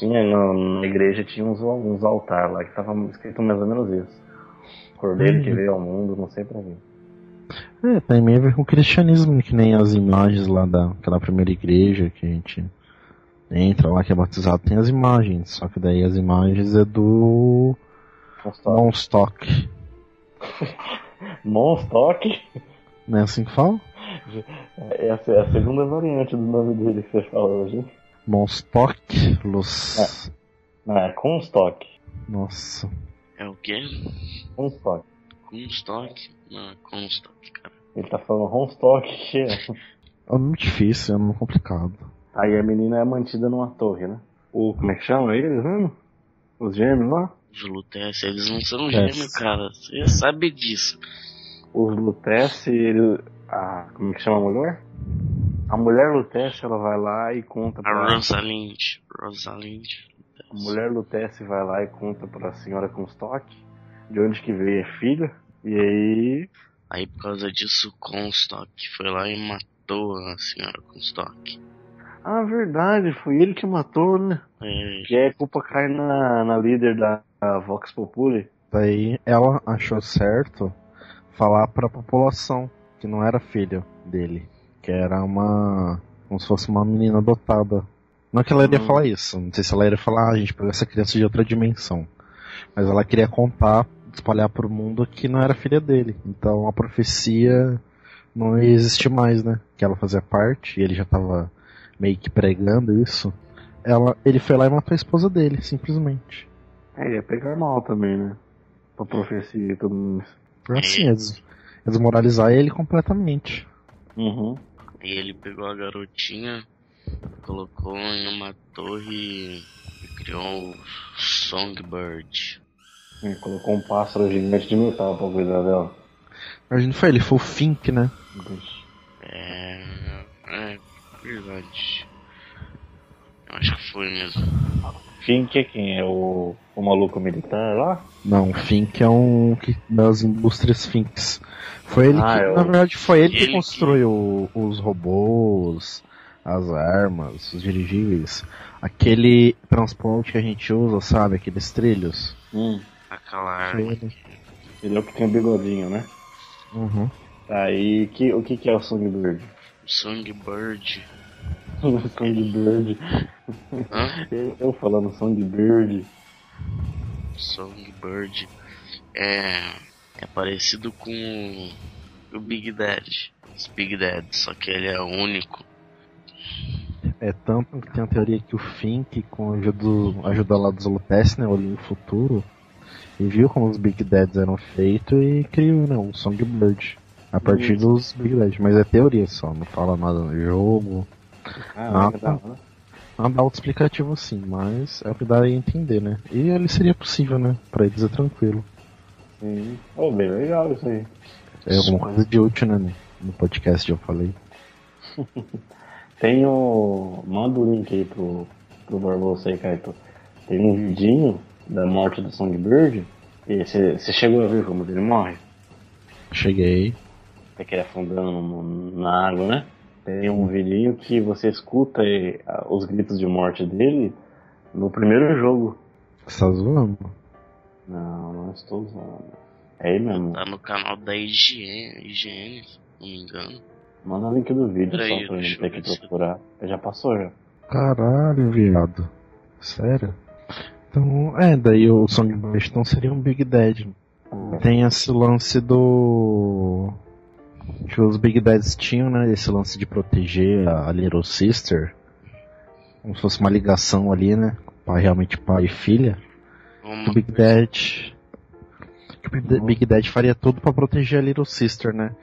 B: Tinha na, na igreja tinha uns, uns altar lá que tava escrito mais ou menos isso. Cordeiro que
D: Hum.
B: veio ao mundo, não sei pra quê.
D: É, tem meio a ver com o cristianismo, que nem as imagens lá daquela primeira igreja que a gente entra lá, que é batizado, tem as imagens. Só que daí as imagens é do
B: Monstock.
D: Monstock.
B: Monstock?
D: Não é assim que fala?
B: Essa é a segunda variante do nome dele que você falou hoje.
D: Monstock Los.
B: Não, é Comstock.
D: Nossa.
C: É o quê?
B: Comstock.
C: Comstock? Não, é Comstock, cara.
B: Ele tá falando Homstock, que é.
D: É muito difícil, é muito complicado.
B: Aí a menina é mantida numa torre, né? O, como é que chama eles, mesmo? Os gêmeos lá?
C: Os Lutece, eles não são
D: É.
C: gêmeos, cara. Você sabe disso.
B: Os Lutece, ele. A, como é que chama a mulher? A mulher Lutece, ela vai lá e conta
C: A
B: pra.
C: Rosalind. Rosalind.
B: A mulher Lutece vai lá e conta pra senhora Comstock de onde que veio a filha. E aí.
C: Aí por causa disso, o Comstock foi lá e matou a senhora Comstock.
B: Ah, verdade, foi ele que matou, né?
C: É,
B: E aí a culpa cai na, na líder da da Vox Populi.
D: Daí ela achou certo falar pra população que não era filho dele, que era uma. como se fosse uma menina adotada. Não que ela iria
B: Hum.
D: falar isso, não sei se ela iria falar, ah, a gente pegou essa criança de outra dimensão. Mas ela queria contar, espalhar pro mundo que não era filha dele. Então a profecia não ia existir mais, né? Que ela fazia parte, e ele já tava meio que pregando isso. Ela, ele foi lá e matou a esposa dele, simplesmente.
B: É, ia pegar mal também, né? Pra profecia e tudo isso.
D: Assim, ia desmoralizar ele completamente.
B: Uhum.
C: E ele pegou a garotinha, colocou em uma torre e criou o Songbird.
B: É, colocou um pássaro gigante de metal pra cuidar dela.
D: Mas não foi ele, foi o Fink, né?
C: É. É verdade. Eu acho que foi mesmo.
B: Fink é quem? É o, o maluco militar lá?
D: Não, o Fink é um que- das indústrias Finks. Foi ele
B: Ah,
D: que,
B: é o-
D: na verdade, foi ele
C: Ele
D: que
C: que-
D: construiu os robôs, as armas, os dirigíveis. Aquele transporte que a gente usa, sabe? Aqueles trilhos.
B: Hum.
C: Aquela arma.
D: ele.
B: Ele é o que tem o bigodinho, né?
D: Uhum.
B: Aí, que, o que que é o Songbird?
C: Songbird.
B: Songbird.
C: Hã?
B: Eu, eu falando Songbird.
C: Songbird é, é parecido com o, Big Dad. Os Big Dad, só que ele é único.
D: É tanto que tem a teoria que o Fink, com a ajuda, ajuda lá dos Lupes, né, olhou o futuro, e viu como os Big Dads eram feitos e criou, né, um Songbird. A partir
B: Isso.
D: dos Big Dads, mas é teoria só, não fala nada no jogo.
B: Ah,
D: Ah,
B: que
D: tá.
B: da hora.
D: Não dá autoexplicativo sim, mas é o que dá a entender, né? E ele seria possível, né? Pra eles é tranquilo.
B: Sim. Oh, bem legal isso aí.
D: É alguma coisa de útil, né? no- No podcast eu falei.
B: Tem o. Manda o link aí pro, pro Barbosa aí, Kaito. Tem um vidinho da morte do Songbird. E você você chegou a ver como ele morre?
D: Cheguei.
B: É que ele afundando no- na água, né? Tem um vidinho que você escuta a- os gritos de morte dele no primeiro jogo.
D: Você tá zoando?
B: Não, não estou usando. É aí mesmo.
C: Tá no canal da IGN, IGN se não me engano.
B: Manda o link do vídeo
C: Peraí,
B: só pra gente ter que
C: ver se-
B: procurar. Já passou já.
D: Caralho, viado. Sério? Então, é, daí o Songbird então seria um Big Dad. Tem esse lance do. Que os Big Dads tinham, né? Esse lance de proteger a a Little Sister. Como se fosse uma ligação ali, né? Pai, realmente pai e filha. que
C: Uma
D: o Big Dad. Que o Big Big Dad faria tudo pra proteger a Little Sister, né?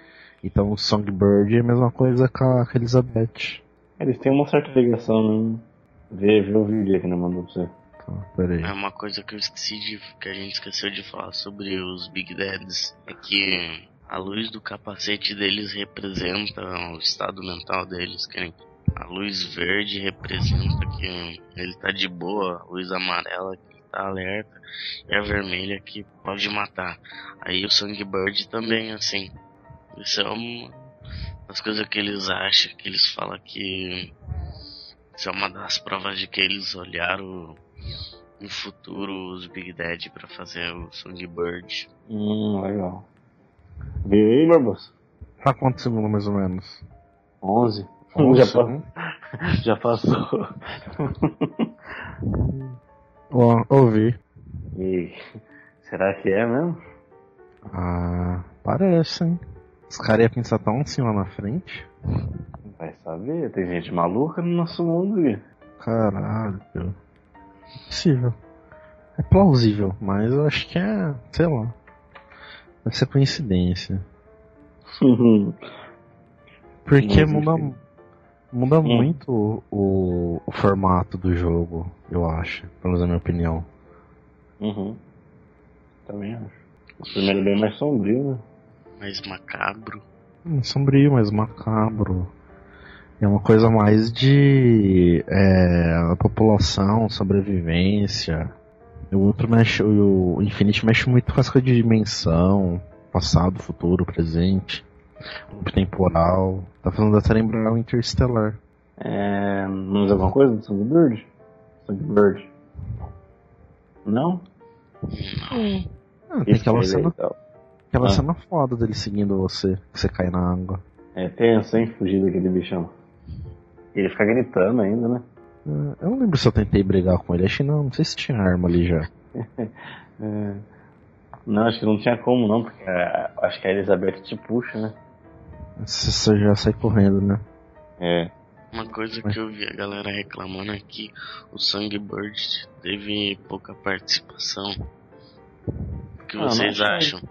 D: Então o Songbird é a mesma coisa com a, Elizabeth.
B: Eles têm uma certa ligação, né? Vê, vê o vídeo aí que não mandou pra você.
D: Tá, peraí.
C: É uma coisa que eu esqueci de. que a gente esqueceu de falar sobre os Big Dads. É que a luz do capacete deles representa o estado mental deles. Que a luz verde representa que ele tá de boa, a luz amarela que tá alerta, e a vermelha que pode matar. Aí o Songbird também, assim. Isso é uma das coisas que eles acham, que eles falam que. Isso é uma das provas de que eles olharam no futuro os Big Dad pra fazer o Songbird.
B: Hum, legal. Viu aí, Barbosa?
D: Tá quantos segundos mais ou menos?
B: 11.
D: Onze,
B: já, pa- já passou.
D: Ó, ouvi.
B: e será que é mesmo?
D: Ah, parece, hein? Os caras iam pensar tão assim lá na frente.
B: Vai saber, tem gente maluca no nosso mundo, Gui.
D: Caralho. É possível. É plausível, mas eu acho que é, sei lá. Ser coincidência. Porque
B: Mas,
D: muda,
B: enfim.
D: muda
B: Hum.
D: muito o, o formato do jogo, eu acho. Pelo menos na minha opinião.
B: uhum. Também acho. O primeiro é bem mais sombrio, né?
C: Mais macabro.
D: Hum, sombrio, mas macabro. É uma coisa mais de é, a população, sobrevivência. O outro mexe, o Infinite mexe muito com as coisas de dimensão, passado, futuro, presente, loop temporal. Tá fazendo até lembrar o Interstellar.
B: É. Vamos alguma coisa do Songbird? Songbird. Não?
D: Ah, tem aquela cena,
B: legal.
D: aquela
B: Ah.
D: cena foda dele seguindo você, que você cai na água.
B: É tenso, hein? Fugir daquele bichão. E ele fica gritando ainda, né?
D: Ah, Eu não lembro se eu tentei brigar com ele, acho que não, não sei se tinha arma ali já.
B: É. Não, acho que não tinha como não, porque a- acho que a Elizabeth te puxa, né?
D: Você você já sai correndo, né?
B: É.
C: Uma coisa que eu vi a galera reclamando é que o Songbird teve pouca participação. O que
B: Ah, não
C: vocês acham?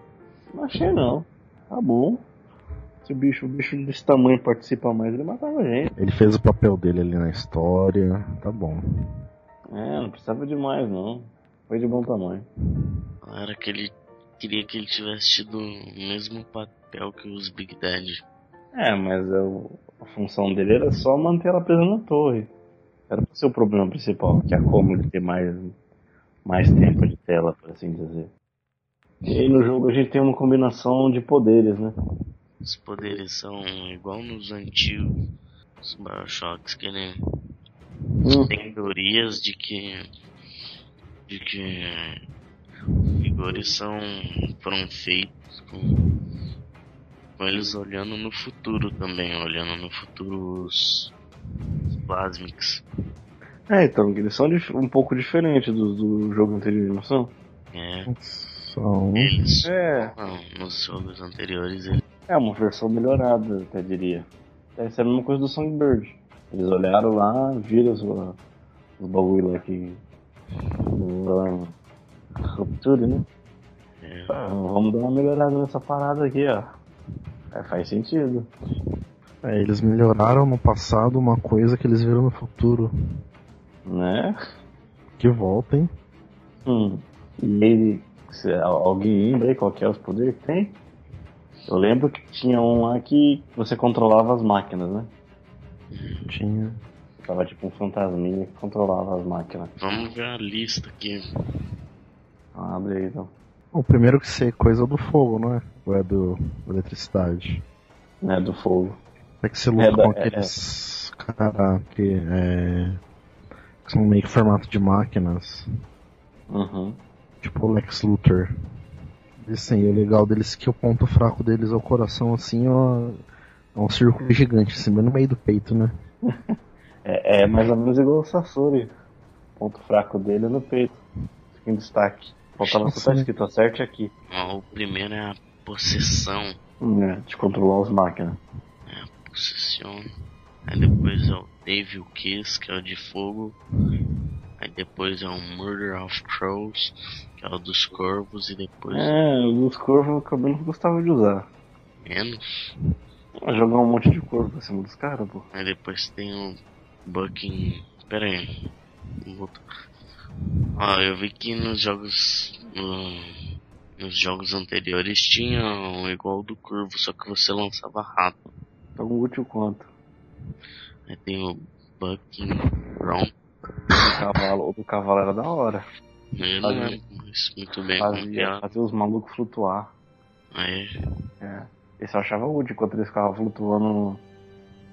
B: Não achei não. Tá bom. Se o bicho, o bicho desse tamanho participa mais, ele matava a gente.
D: Ele fez o papel dele ali na história, tá bom.
B: É, não precisava de mais não. Foi de bom tamanho.
C: Galera que ele queria que ele tivesse tido o mesmo papel que os Big Dad.
B: É, mas eu- a função dele era só manter ela presa na torre. Era o problema principal, que é como ele ter mais, mais tempo de tela, por assim dizer. E aí no jogo a gente tem uma combinação de poderes, né?
C: Os poderes são igual nos antigos os Bioshocks, que nem
B: Hum.
C: tem teorias de que de que os vigores são foram feitos com, com eles olhando no futuro também, olhando no futuro os, os Plasmics.
B: É, então, eles são um pouco diferentes do, do jogo anterior, não são?
C: É,
D: São.
C: eles.
B: É,
C: Não, nos jogos anteriores ele
B: é uma versão melhorada, até diria. Deve ser a mesma coisa do Songbird. Eles olharam lá, viram os, os bagulho lá que. Rupture, né?
C: é,
B: Ah, vamos dar uma melhorada nessa parada aqui, ó. É, faz sentido.
D: É, eles melhoraram no passado uma coisa que eles viram no futuro.
B: Né?
D: Que volta, hein?
B: Hum. E ele. se alguém lembra aí qual que é os poderes que tem? Eu lembro que tinha um lá que você controlava as máquinas, né?
D: Tinha.
B: Tava tipo um fantasminha que controlava as máquinas.
C: Vamos ver a lista aqui.
B: Ah, abre aí então.
D: O primeiro que ser coisa do fogo, não é? Ou é do da eletricidade?
B: Né, do fogo.
D: É que você luta
B: É da-
D: com
B: é-
D: aqueles cara que é. que são meio que formato de máquinas.
B: Uhum.
D: Tipo o Lex Luthor. E assim, o legal deles é que o ponto fraco deles é o coração assim, ó. É um círculo gigante, assim, bem no meio do peito, né?
B: É, é mais ou menos igual o Sasori. O ponto fraco dele é no peito. Fica em destaque. Faltava só tá
D: Sim.
B: escrito, acerte aqui.
C: O primeiro é a possessão.
B: É, de controlar as máquinas.
C: Possession. Aí depois é o Devil Kiss, que é o de fogo. Aí depois é o Murder of Crows, que é o dos corvos. E depois
B: É, os corvos eu menos gostava de usar.
C: menos.
B: Jogar um monte de corvo pra cima dos caras, pô.
C: Aí depois tem o Bucking. Pera aí. Ó, eu vi que nos jogos. no- nos jogos anteriores tinha um igual do curvo, só que você lançava rápido.
B: Tão útil quanto.
C: Aí tem o Bucking Romp.
B: O cavalo, do cavalo era da hora.
C: Eu não lembro muito bem
B: Fazia, fazia os malucos flutuar.
C: Aí,
B: É. Esse eu achava útil enquanto eles ficavam flutuando.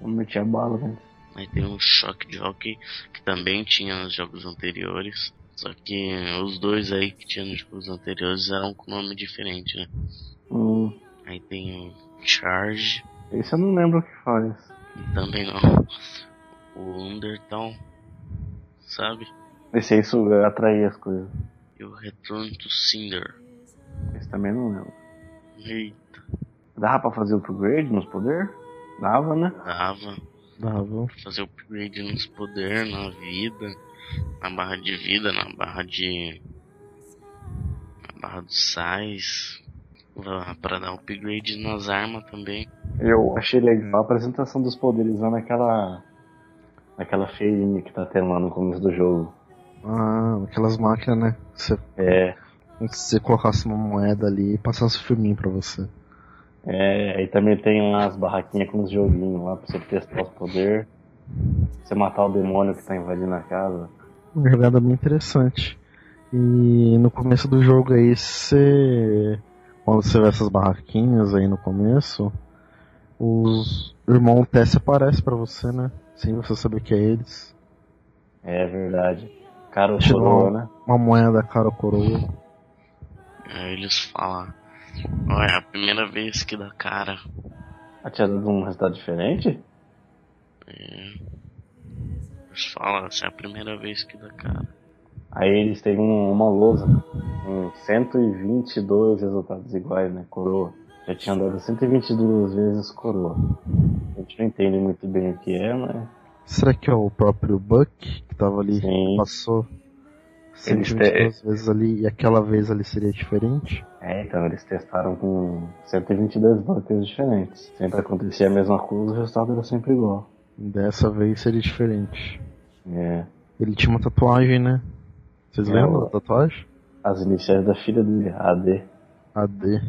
B: Não metia bala, né?
C: aí tem o Shock Jockey, que também tinha nos jogos anteriores. Só que os dois aí que tinha nos jogos anteriores eram com nome diferente, né?
B: Hum,
C: Aí tem o Charge,
B: esse eu não lembro o que faz.
C: também não. O Undertale, sabe?
B: Esse aí isso atraía as coisas.
C: E o Return to Cinder.
B: Esse também não lembro.
C: Eita,
B: Dava pra fazer upgrade nos poderes? Dava, né?
C: dava
D: Dava.
C: pra fazer upgrade nos poder, na vida, na barra de vida, na barra de. na barra dos sais. Pra- Pra dar upgrade nas armas também.
B: Eu achei legal a apresentação dos poderes lá naquela. Naquela feirinha que tá tendo lá no começo do jogo.
D: Ah, aquelas máquinas, né? Você,
B: É.
D: você colocasse uma moeda ali e passasse o filminho pra você.
B: É, aí também tem lá as barraquinhas com os joguinhos lá pra você testar os poderes. Você matar o demônio que tá invadindo a casa.
D: Uma jogada bem interessante. E no começo do jogo aí, você. Quando você vê essas barraquinhas aí no começo, os irmãos Tess aparecem pra você, né? Sem você saber que é eles.
B: É verdade. Cara, o
D: Te
B: coroa,
D: uma-
B: né?
D: Uma moeda cara ou coroa.
C: Aí eles falam. Ó, é a primeira vez que dá cara.
B: Ah, tinha dado um resultado diferente?
C: É. Eles falam, essa é a primeira vez que dá cara.
B: Aí eles têm um- uma lousa com 122 resultados iguais, né? Coroa. Já tinha dado 122 vezes coroa. A gente não entende muito bem o que é, mas.
D: Será que é o próprio Buck que tava ali?
B: Sim.
D: Passou
B: Eles
D: 122 vezes ali e aquela vez ali seria diferente?
B: É, então eles testaram com 122 bunkers diferentes. Sempre acontecia a mesma coisa, o resultado era sempre igual.
D: Dessa vez seria diferente.
B: É.
D: Ele tinha uma tatuagem, né? Vocês
B: É,
D: lembram da tatuagem?
B: As iniciais da filha dele, AD.
D: AD.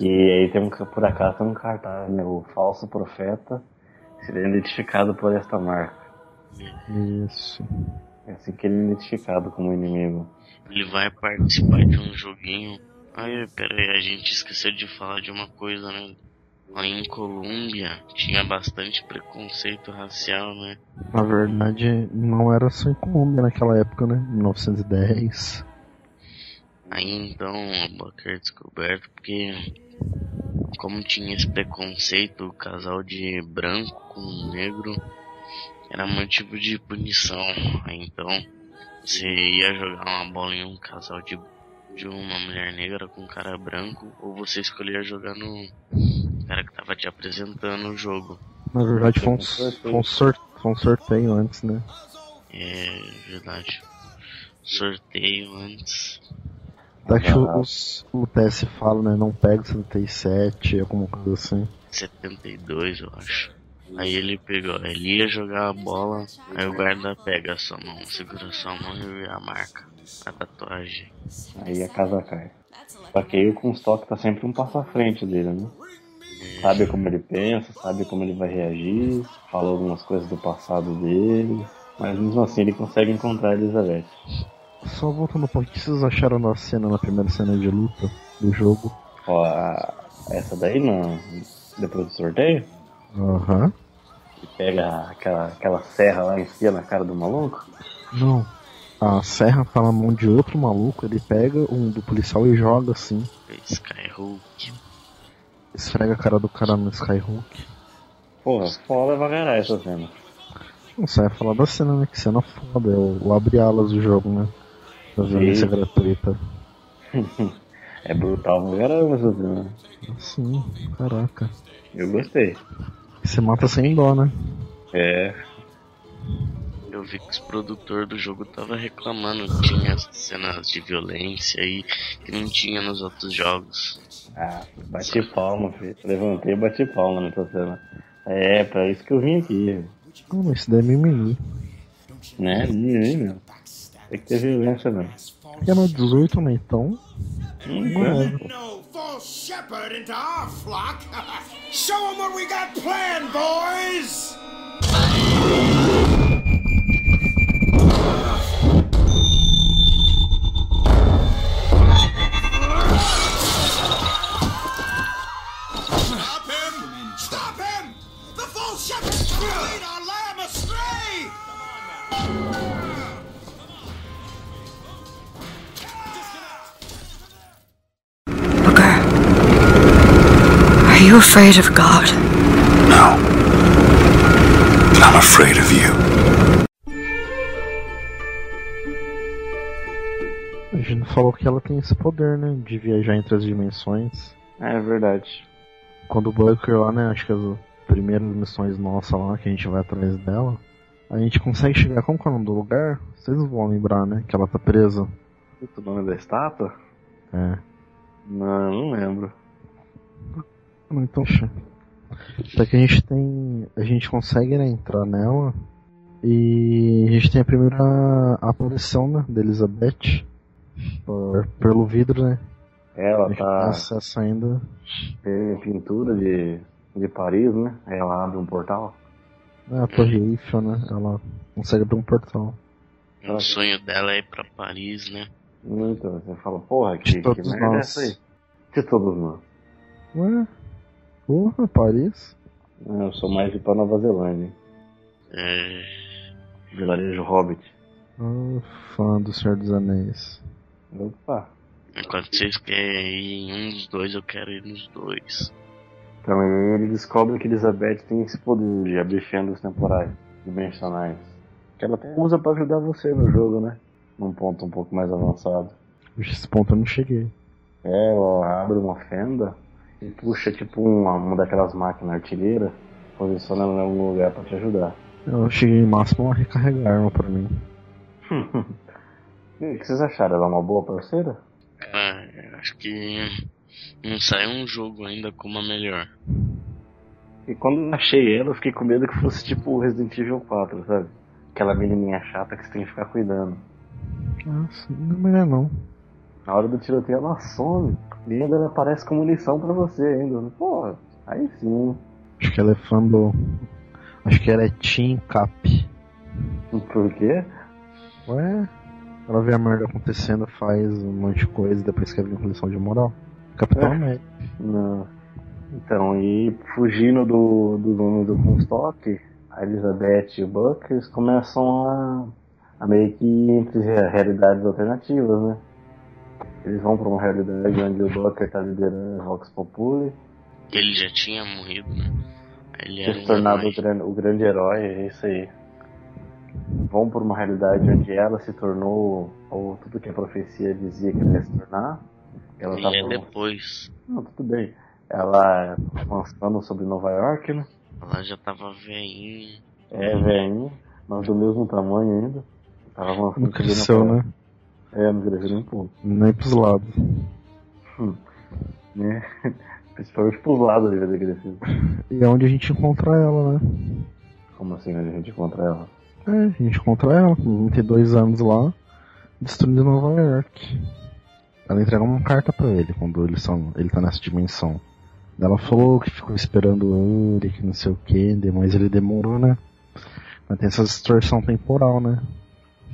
B: Que aí tem um, por acaso tem um cartaz, né? O falso profeta seria identificado por esta marca.
D: Isso.
B: É assim que ele é identificado como inimigo.
C: Ele vai participar de um joguinho. Ai, pera aí, a gente esqueceu de falar de uma coisa, né? Lá em Colômbia tinha bastante preconceito racial, né?
D: Na verdade, não era só em Colômbia naquela época, né? 1910.
C: Aí então o é descoberto porque como tinha esse preconceito, o casal de branco com negro era motivo de punição. Então você ia jogar uma bola em um casal de, de uma mulher negra com um cara branco, ou você escolhia jogar no cara que tava te apresentando o jogo.
D: Na verdade foi um, foi um, sor- foi um sorteio antes, né?
C: É verdade. Sorteio antes.
D: Que
B: Ah.
D: os, o TS fala, né? Não pega o 77, alguma coisa assim.
C: 72, eu acho. Aí ele pegou, ele ia jogar a bola, aí o guarda pega a sua mão, segura a sua mão e vê a marca, a tatuagem.
B: Aí a casa cai. Só que aí o Comstock tá sempre um passo à frente dele, né? Sabe como ele pensa, sabe como ele vai reagir, fala algumas coisas do passado dele, mas mesmo assim ele consegue encontrar a Elizabeth.
D: Só voltando um pouco, o que vocês acharam da cena, na primeira cena de luta do jogo?
B: Ó, a- essa daí não. Depois do sorteio,
D: Aham.
B: que pega aquela, aquela serra lá em cima na cara do maluco.
D: Não. A serra tá na mão de outro maluco, ele pega um do policial e joga assim.
C: Skyhook.
D: Esfrega a cara do cara no Skyhook.
B: Porra, foda pra caralho essa cena.
D: Não sai a falar da cena, né? Que cena foda, é o, o abre-alas do jogo, né? Da violência
B: Sim.
D: gratuita.
B: É brutal pra caramba essa cena.
D: Assim, caraca.
B: Eu gostei.
D: E você mata sem dó, né?
B: É,
C: Eu vi que os produtores do jogo tava reclamando que tinha cenas de violência aí que não tinha nos outros jogos.
B: Ah, bati palma, filho. Levantei e bati palma nessa cena. É, pra isso que eu vim aqui,
D: Ah, mas isso daí é mimimi.
B: né? Mimimi, meu. Tem que ter violência mesmo.
D: E é no 18, né? Então.
B: Hum,
D: é.
F: No false shepherd into our flock. Show 'em what we got planned, boys!
G: You afraid of God?
A: No. But I'm afraid of you.
D: A gente não falou que ela tem esse poder, né? De viajar entre as dimensões.
B: É verdade.
D: Quando o Booker lá, né? Acho que as primeiras missões nossas lá, que a gente vai atrás dela. A gente consegue chegar. Como que é o nome do lugar? Vocês vão lembrar, né? Que ela tá presa.
B: O nome da estátua?
D: É.
B: Não, não lembro.
D: Então. Até que a gente tem. A gente consegue né, entrar nela. E a gente tem a primeira aparição, né? Da Elizabeth. Por- pelo vidro, né? A
B: Ela tá
D: acesso ainda.
B: tem pintura de, de Paris, né? Ela abre um portal.
D: É a Torre Eiffel, né? Ela consegue abrir um portal.
C: O sonho dela é ir pra Paris, né?
B: Então, você fala, porra, que, que
D: todos
B: merda é
D: nós.
B: essa aí? De todos nós.
D: Ué? Porra, Paris?
B: Ah, Eu sou mais de ir pra Nova Zelândia. hein?
C: É,
B: Vilarejo Hobbit.
D: Ah, fã do Senhor dos Anéis.
B: Opa.
C: enquanto vocês querem ir em um dos dois, eu quero ir nos dois.
B: Então aí ele descobre que Elizabeth tem esse poder de abrir fendas temporais, dimensionais. Que ela até usa pra ajudar você no jogo, né? Num ponto um pouco mais avançado.
D: Esse ponto eu não cheguei.
B: É, ela abre uma fenda e puxa tipo uma, uma daquelas máquinas artilheiras, posiciona ela em algum lugar pra te ajudar.
D: Eu cheguei máximo a recarregar a arma pra mim.
B: E o que vocês acharam? Ela é uma boa parceira?
C: Ah, eu acho que não sai um jogo ainda com uma melhor.
B: E quando eu achei ela, eu fiquei com medo que fosse tipo o Resident Evil 4, sabe? Aquela menininha chata que você tem que ficar cuidando.
D: Nossa, não é melhor não.
B: Na hora do tiroteio ela some. E ainda ela aparece como munição pra você ainda. Porra, aí sim.
D: Acho que ela é fã do. Acho que ela é Team Cap.
B: Por quê?
D: Ué? Ela vê a merda acontecendo, faz um monte de coisa e depois quer vir com lição de moral. Capitão
B: É.
D: América.
B: Não. Então, e fugindo do, do dono do Comstock, a Elizabeth e o Buck, eles começam a, a meio que ir entre re- realidades alternativas, né? Eles vão pra uma realidade onde o Bucker tá liderando a Vox Populi,
C: Ele já tinha morrido, né? Ele era
B: se tornado o grande, o grande herói, é isso aí. vão por uma realidade onde ela se tornou, ou tudo que a profecia dizia que ela ia se tornar. Ela
C: E
B: tá
C: é depois.
B: Não, tudo bem. Ela avançando sobre Nova York, né?
C: Ela já tava veinha.
B: É velhinha, mas do mesmo tamanho ainda. Tava avançando sobre
D: cresceu,
B: Nova
D: né?
B: É, não nem um pouco.
D: Nem pros lados.
B: Né? Principalmente pros lados devia ter crescido.
D: E é onde a gente encontra ela, né?
B: Como assim onde a gente encontra ela?
D: É, a gente encontra ela com 22 anos lá, destruindo Nova York. Ela entrega uma carta pra ele quando eles são, ele tá nessa dimensão. Ela falou que ficou esperando ele, que não sei o que, mas ele demorou, né? Mas tem essa distorção temporal, né?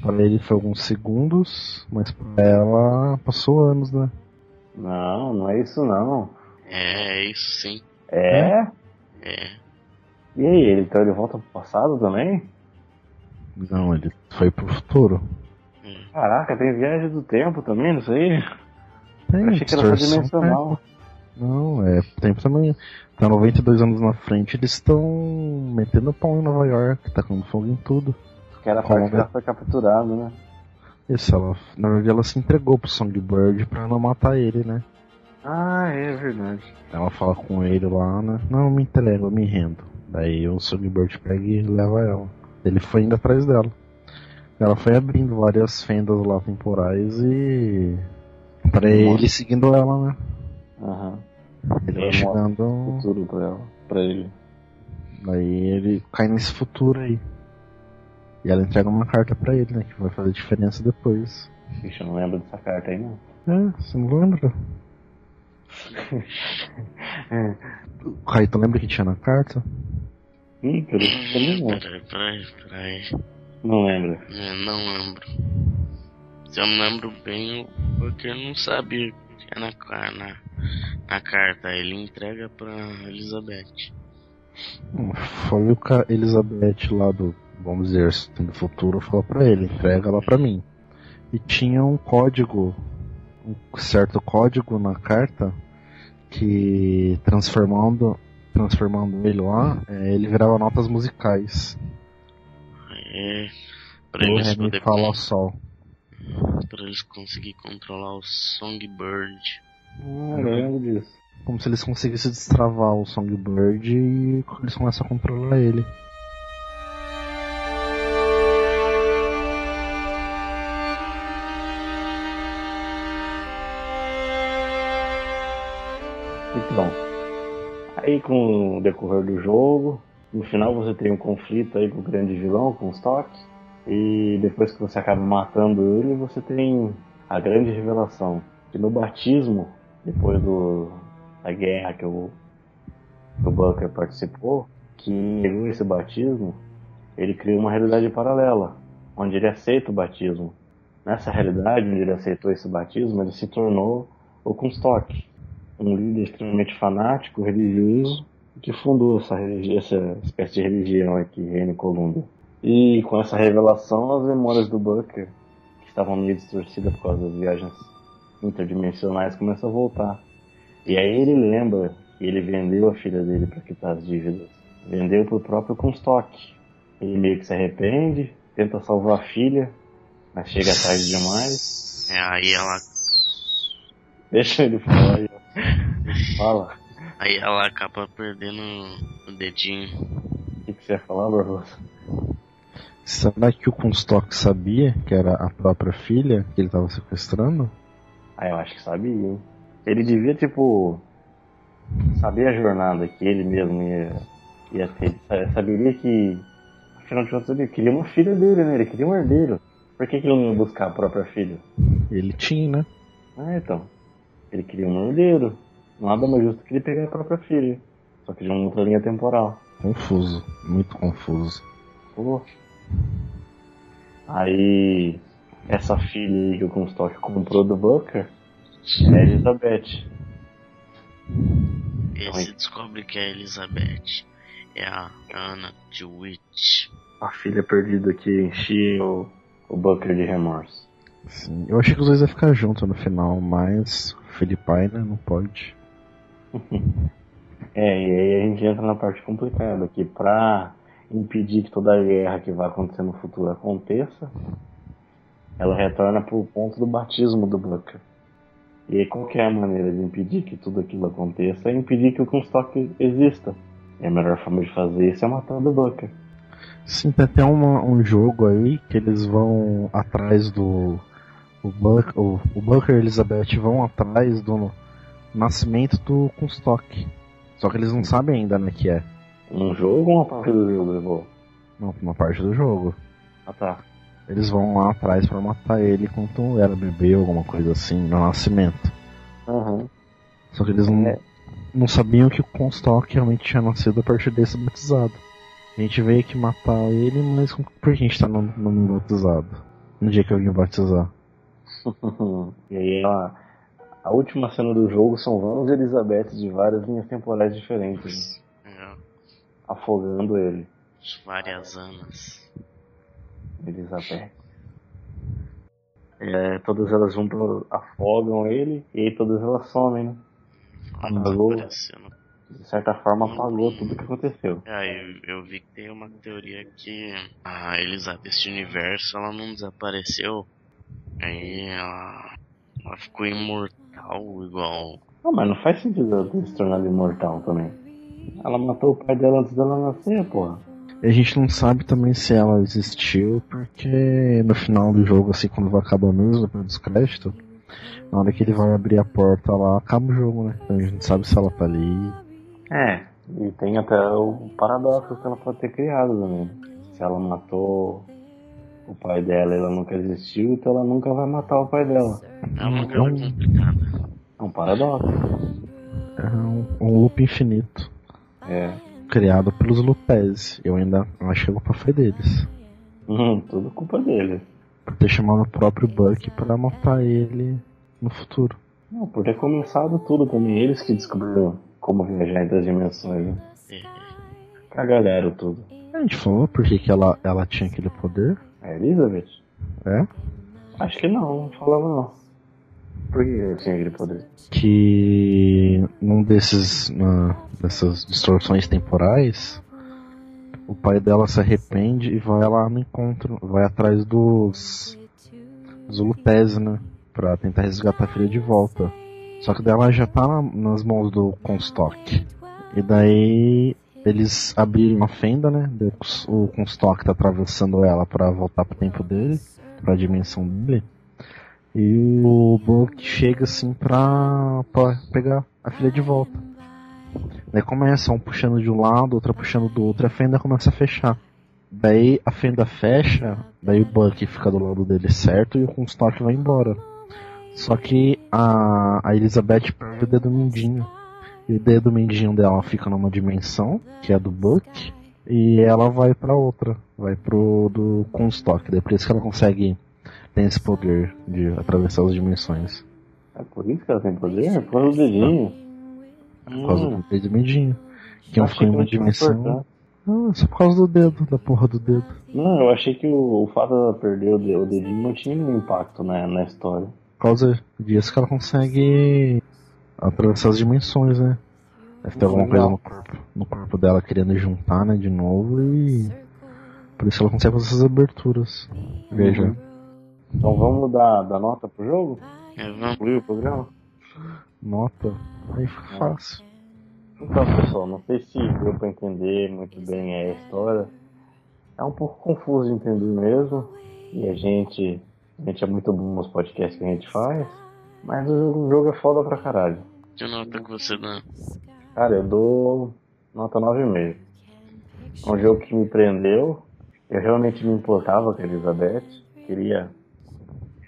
D: Pra ele foi alguns segundos, mas pra ela passou anos, né?
B: Não, não é isso não.
C: É, é isso sim.
B: É?
C: É.
B: E aí, ele, então ele volta pro passado também?
D: Não, ele foi pro futuro.
B: Caraca, tem viagem do tempo também, não sei.
D: Tem
B: Eu achei que era só dimensional.
D: Não, é tempo também. Tá 92 anos na frente, eles estão metendo pau em Nova York, tacando fogo em tudo.
B: Que era a parte que ela foi capturada, né?
D: Isso, ela, na verdade ela se entregou pro Songbird pra não matar ele, né?
B: Ah, é verdade.
D: Ela fala com ele lá, né? Não, eu me entrego, eu me rendo. Daí o Songbird pega e leva ela. Ele foi indo atrás dela. Ela foi abrindo várias fendas lá temporais e. Pra ele seguindo ela, né?
B: Aham.
D: Ele vai chegando.
B: Futuro pra ela, pra ele.
D: Daí ele cai nesse futuro aí. E ela entrega uma carta pra ele, né? Que vai fazer diferença depois.
B: Ixi, eu não lembro dessa carta aí, não.
D: É, você não lembra? O Raito lembra que tinha na carta?
B: Ih, não.
C: Peraí, peraí, peraí.
B: Não lembro.
C: É, não lembro. Se eu me lembro bem, porque eu não sabia o que era na, na, na carta. Ele entrega pra Elizabeth.
D: Hum, Foi o Elizabeth lá do, vamos dizer, do futuro falou pra ele, entrega ela pra mim. E tinha um código, um certo código na carta que transformando transformando ele lá, é, ele virava notas musicais.
C: É, pra
D: Do
C: eles poder
D: Lá, Sol.
C: pra eles conseguir controlar o Songbird.
B: Ah, eu lembro disso.
D: Como se eles conseguissem destravar o Songbird e eles começam a controlar ele.
B: Então, aí com o decorrer do jogo, no final você tem um conflito aí com o grande vilão, com o Stock, e depois que você acaba matando ele, você tem a grande revelação que no batismo, depois do, da guerra que o, que o Bunker participou, que pegou esse batismo, ele cria uma realidade paralela, onde ele aceita o batismo. Nessa realidade, onde ele aceitou esse batismo, ele se tornou o Comstock, um líder extremamente fanático, religioso, que fundou essa, essa espécie de religião aqui, Reino Colômbia. E com essa revelação, as memórias do Booker, que estavam meio distorcidas por causa das viagens interdimensionais, começam a voltar. E aí ele lembra que ele vendeu a filha dele para quitar as dívidas. Vendeu pro próprio Comstock. Ele meio que se arrepende, tenta salvar a filha, mas chega tarde demais.
C: É, aí ela,
B: Deixa ele falar aí. Fala.
C: aí ela acaba perdendo o dedinho.
B: O que, que você ia falar, Barbosa?
D: Será que o Comstock sabia que era a própria filha que ele tava sequestrando?
B: Ah, eu acho que sabia, hein? Ele devia, tipo, saber a jornada que ele mesmo ia, ia ter. Ele sa- saberia que, afinal de contas, ele queria uma filha dele, né? Ele queria um herdeiro. Por que, que ele não ia buscar a própria filha?
D: Ele tinha, né?
B: Ah, então. Ele queria um herdeiro. Nada mais justo que ele pegar a própria filha. Só que de uma outra linha temporal.
D: Confuso, muito confuso.
B: Pô. Aí, essa filha aí que o Comstock comprou do Booker é a Elizabeth.
C: E aí se descobre que a Elizabeth é a Anna de Witch.
B: A filha perdida que enchia o, o Booker de remorso.
D: Sim, eu achei que os dois iam ficar juntos no final, mas Felipai, né, não pode.
B: É, e aí a gente entra na parte complicada, que pra impedir que toda a guerra que vai acontecer no futuro aconteça, ela retorna pro ponto do batismo do Booker. E aí qual que é a maneira de impedir que tudo aquilo aconteça? É impedir que o Comstock exista. E a melhor forma de fazer isso é matando o Booker.
D: Sim, tem até uma- um jogo aí que eles vão atrás do. O, Buck, o, o Booker e a Elizabeth vão atrás do nascimento do Comstock. Só que eles não sabem ainda, né, que é.
B: Um jogo ou uma parte do jogo, levou?
D: Não, uma parte do jogo.
B: Ah tá.
D: Eles vão lá atrás pra matar ele enquanto era bebê ou alguma coisa assim, no nascimento.
B: Aham.
D: Só que eles não,
B: É.
D: não sabiam que o Comstock realmente tinha nascido a partir desse batizado. A gente veio aqui matar ele, mas por que a gente tá no, no batizado? No dia que alguém batizar.
B: e aí ela, a última cena do jogo são Vamos e Elizabeth de várias linhas temporais diferentes, né?
C: É,
B: afogando ele.
C: várias anas.
B: Elizabeth. É, todas elas vão pro, afogam ele e aí todas elas somem, né? Apagou. De certa forma apagou tudo que aconteceu.
C: Ah, eu, eu vi que tem uma teoria que a Elizabeth Universo ela não desapareceu. Aí ela, ela ficou imortal igual.
B: Não, mas não faz sentido ela ter se tornado imortal também. Ela matou o pai dela antes dela nascer, porra.
D: E a gente não sabe também se ela existiu, porque no final do jogo, assim, quando vai acabar mesmo, depois dos créditos, na hora que ele vai abrir a porta lá, acaba o jogo, né? Então a gente não sabe se ela tá ali.
B: É, e tem até o paradoxo que ela pode ter criado também. Se ela matou o pai dela ela nunca existiu, então ela nunca vai matar o pai dela.
C: É uma coisa complicada.
B: É um paradoxo.
D: É um, um loop infinito.
B: É.
D: Criado pelos Lupez. Eu ainda acho que a culpa foi deles.
B: Hum, tudo culpa dele.
D: Por ter chamado o próprio Buck pra matar ele no futuro.
B: Não, por ter começado tudo também. Eles que descobriram como viajar entre as dimensões, né?
C: É,
B: Cagadaram tudo.
D: A gente falou por que, que ela, ela tinha aquele poder.
B: A Elizabeth?
D: É?
B: Acho que não, não falava não. Por que ele tinha aquele poder?
D: que num desses na- dessas distorções temporais o pai dela se arrepende e vai lá no encontro, vai atrás dos dos né, para tentar resgatar a filha de volta. Só que dela já tá na- nas mãos do Comstock. E daí eles abriram a fenda, né? O Comstock tá atravessando ela para voltar pro tempo dele, pra dimensão dele. E o Buck chega assim pra, pra pegar a filha de volta. Daí começa um puxando de um lado, outra puxando do outro, a fenda começa a fechar. Daí a fenda fecha, daí o Buck fica do lado dele certo e o Comstock vai embora. Só que a, a Elizabeth perde o dedo mindinho. E o dedo mindinho dela fica numa dimensão, que é a do Buck, e ela vai pra outra, vai pro do Comstock. Daí por isso que ela consegue tem esse poder de atravessar as dimensões.
B: É por isso que ela tem poder? É por causa do dedinho.
D: Por causa
B: Hum,
D: do dedo mindinho. Que um
B: achei
D: ficou em uma
B: não
D: dimensão.
B: importância.
D: Ah, só por causa do dedo, da porra do dedo.
B: Não, eu achei que o, o fato dela perder o, de- o dedinho não tinha nenhum impacto né, na história.
D: Por causa disso que ela consegue atravessar as dimensões, né? Deve ter alguma coisa no corpo, no corpo dela querendo juntar, né, de novo e. Por isso ela consegue fazer essas aberturas. Veja.
B: Uhum. Então vamos dar, dar nota pro jogo?
C: é.
B: Concluir o programa?
D: Nota. Aí fica fácil.
B: Então, pessoal, não sei se deu pra entender muito bem a história. É um pouco confuso de entender mesmo. E a gente, a gente é muito bom nos podcasts que a gente faz. Mas o jogo é foda pra caralho.
C: Que nota que você dá?
B: Cara, eu dou nota 9,5. É um jogo que me prendeu. Eu realmente me importava com a Elizabeth. Queria,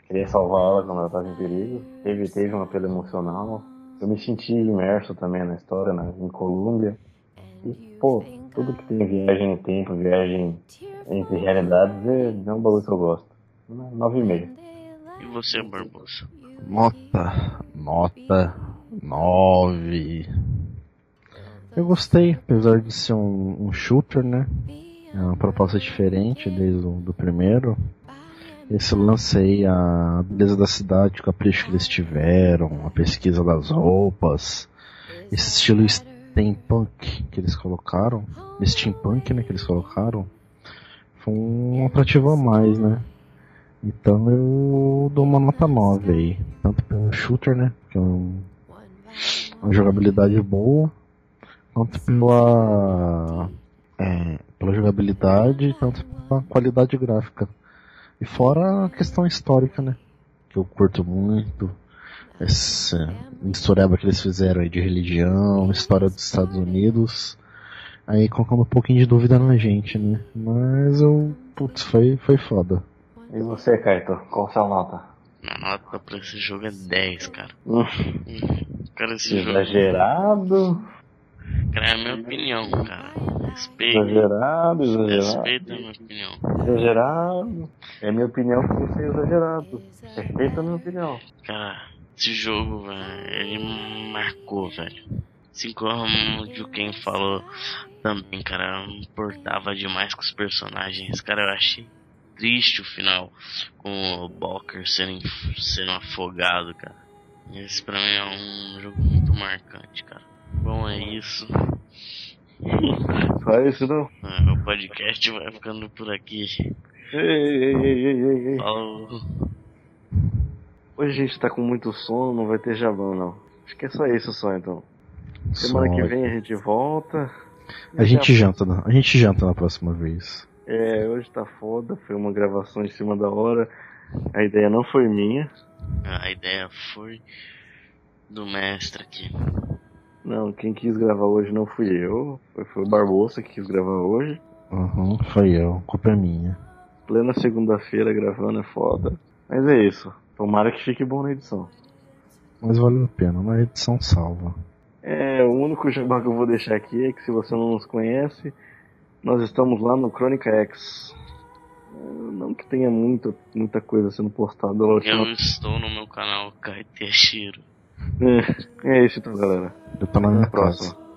B: queria salvar ela quando ela estava em perigo. Teve, teve um apelo emocional. Eu me senti imerso também na história, na, em Colômbia. E, pô, tudo que tem viagem no tempo, viagem entre realidades, é, é um bagulho que eu gosto. 9,5.
C: E você, Barbosa?
D: Nota. Nota. 9. Eu gostei, apesar de ser um, um shooter, né? É uma proposta diferente desde o do primeiro. Esse lance aí, a beleza da cidade, o capricho que eles tiveram, a pesquisa das roupas, esse estilo es- steampunk que eles colocaram, steampunk, né, que eles colocaram, foi um atrativo a mais, né? Então eu dou uma nota 9 aí. Tanto pelo shooter, né? Que é um, uma jogabilidade boa, quanto pela, é, pela jogabilidade, tanto pela qualidade gráfica. E fora a questão histórica, né? Que eu curto muito. Essa mistureba que eles fizeram aí de religião, história dos Estados Unidos. Aí colocando um pouquinho de dúvida na gente, né? Mas eu. Putz, foi, foi foda.
B: E você, Kaito? Qual sua nota?
C: Minha nota pra esse jogo é 10, cara.
B: Hum,
C: Hum, Cara, esse jogo.
B: exagerado?
C: Cara, é a minha opinião, cara. Respeita.
B: Exagerado, exagerado.
C: Respeita a minha opinião.
B: Exagerado. É minha opinião que você é exagerado. Respeita a minha opinião.
C: Cara, esse jogo, velho, ele marcou, velho. Assim como o Juken falou também, cara, importava demais com os personagens. Cara, eu achei triste o final com o Balker sendo, sendo afogado, cara. Esse pra mim é um jogo muito marcante, cara. Bom, é isso.
B: Só isso não?
C: É, O podcast vai ficando por aqui.
B: Ei, ei, ei, ei, ei.
C: Falou.
B: Hoje a gente tá com muito sono, não vai ter jabão não. Acho que é só isso só então. Semana
D: Só-
B: que vem a gente volta.
D: A gente janta, na- a gente janta na próxima vez.
B: É, hoje tá foda, foi uma gravação em cima da hora. A ideia não foi minha.
C: A ideia foi do mestre aqui.
B: Não, quem quis gravar hoje não fui eu. Foi, foi o Barbosa que quis gravar hoje.
D: Uhum, foi eu, culpa é minha.
B: Plena segunda-feira gravando é foda. Mas é isso. Tomara que fique bom na edição.
D: Mas valeu a pena, uma edição salva.
B: É, o único jabá que eu vou deixar aqui é que se você não nos conhece, nós estamos lá no Crônica X. É, Não que tenha muita, muita coisa sendo postada última.
C: Eu estou no meu canal Kaiteshiro.
B: É, é isso então, galera.
D: Eu tô na
B: Até
D: minha
B: a próxima.
D: casa.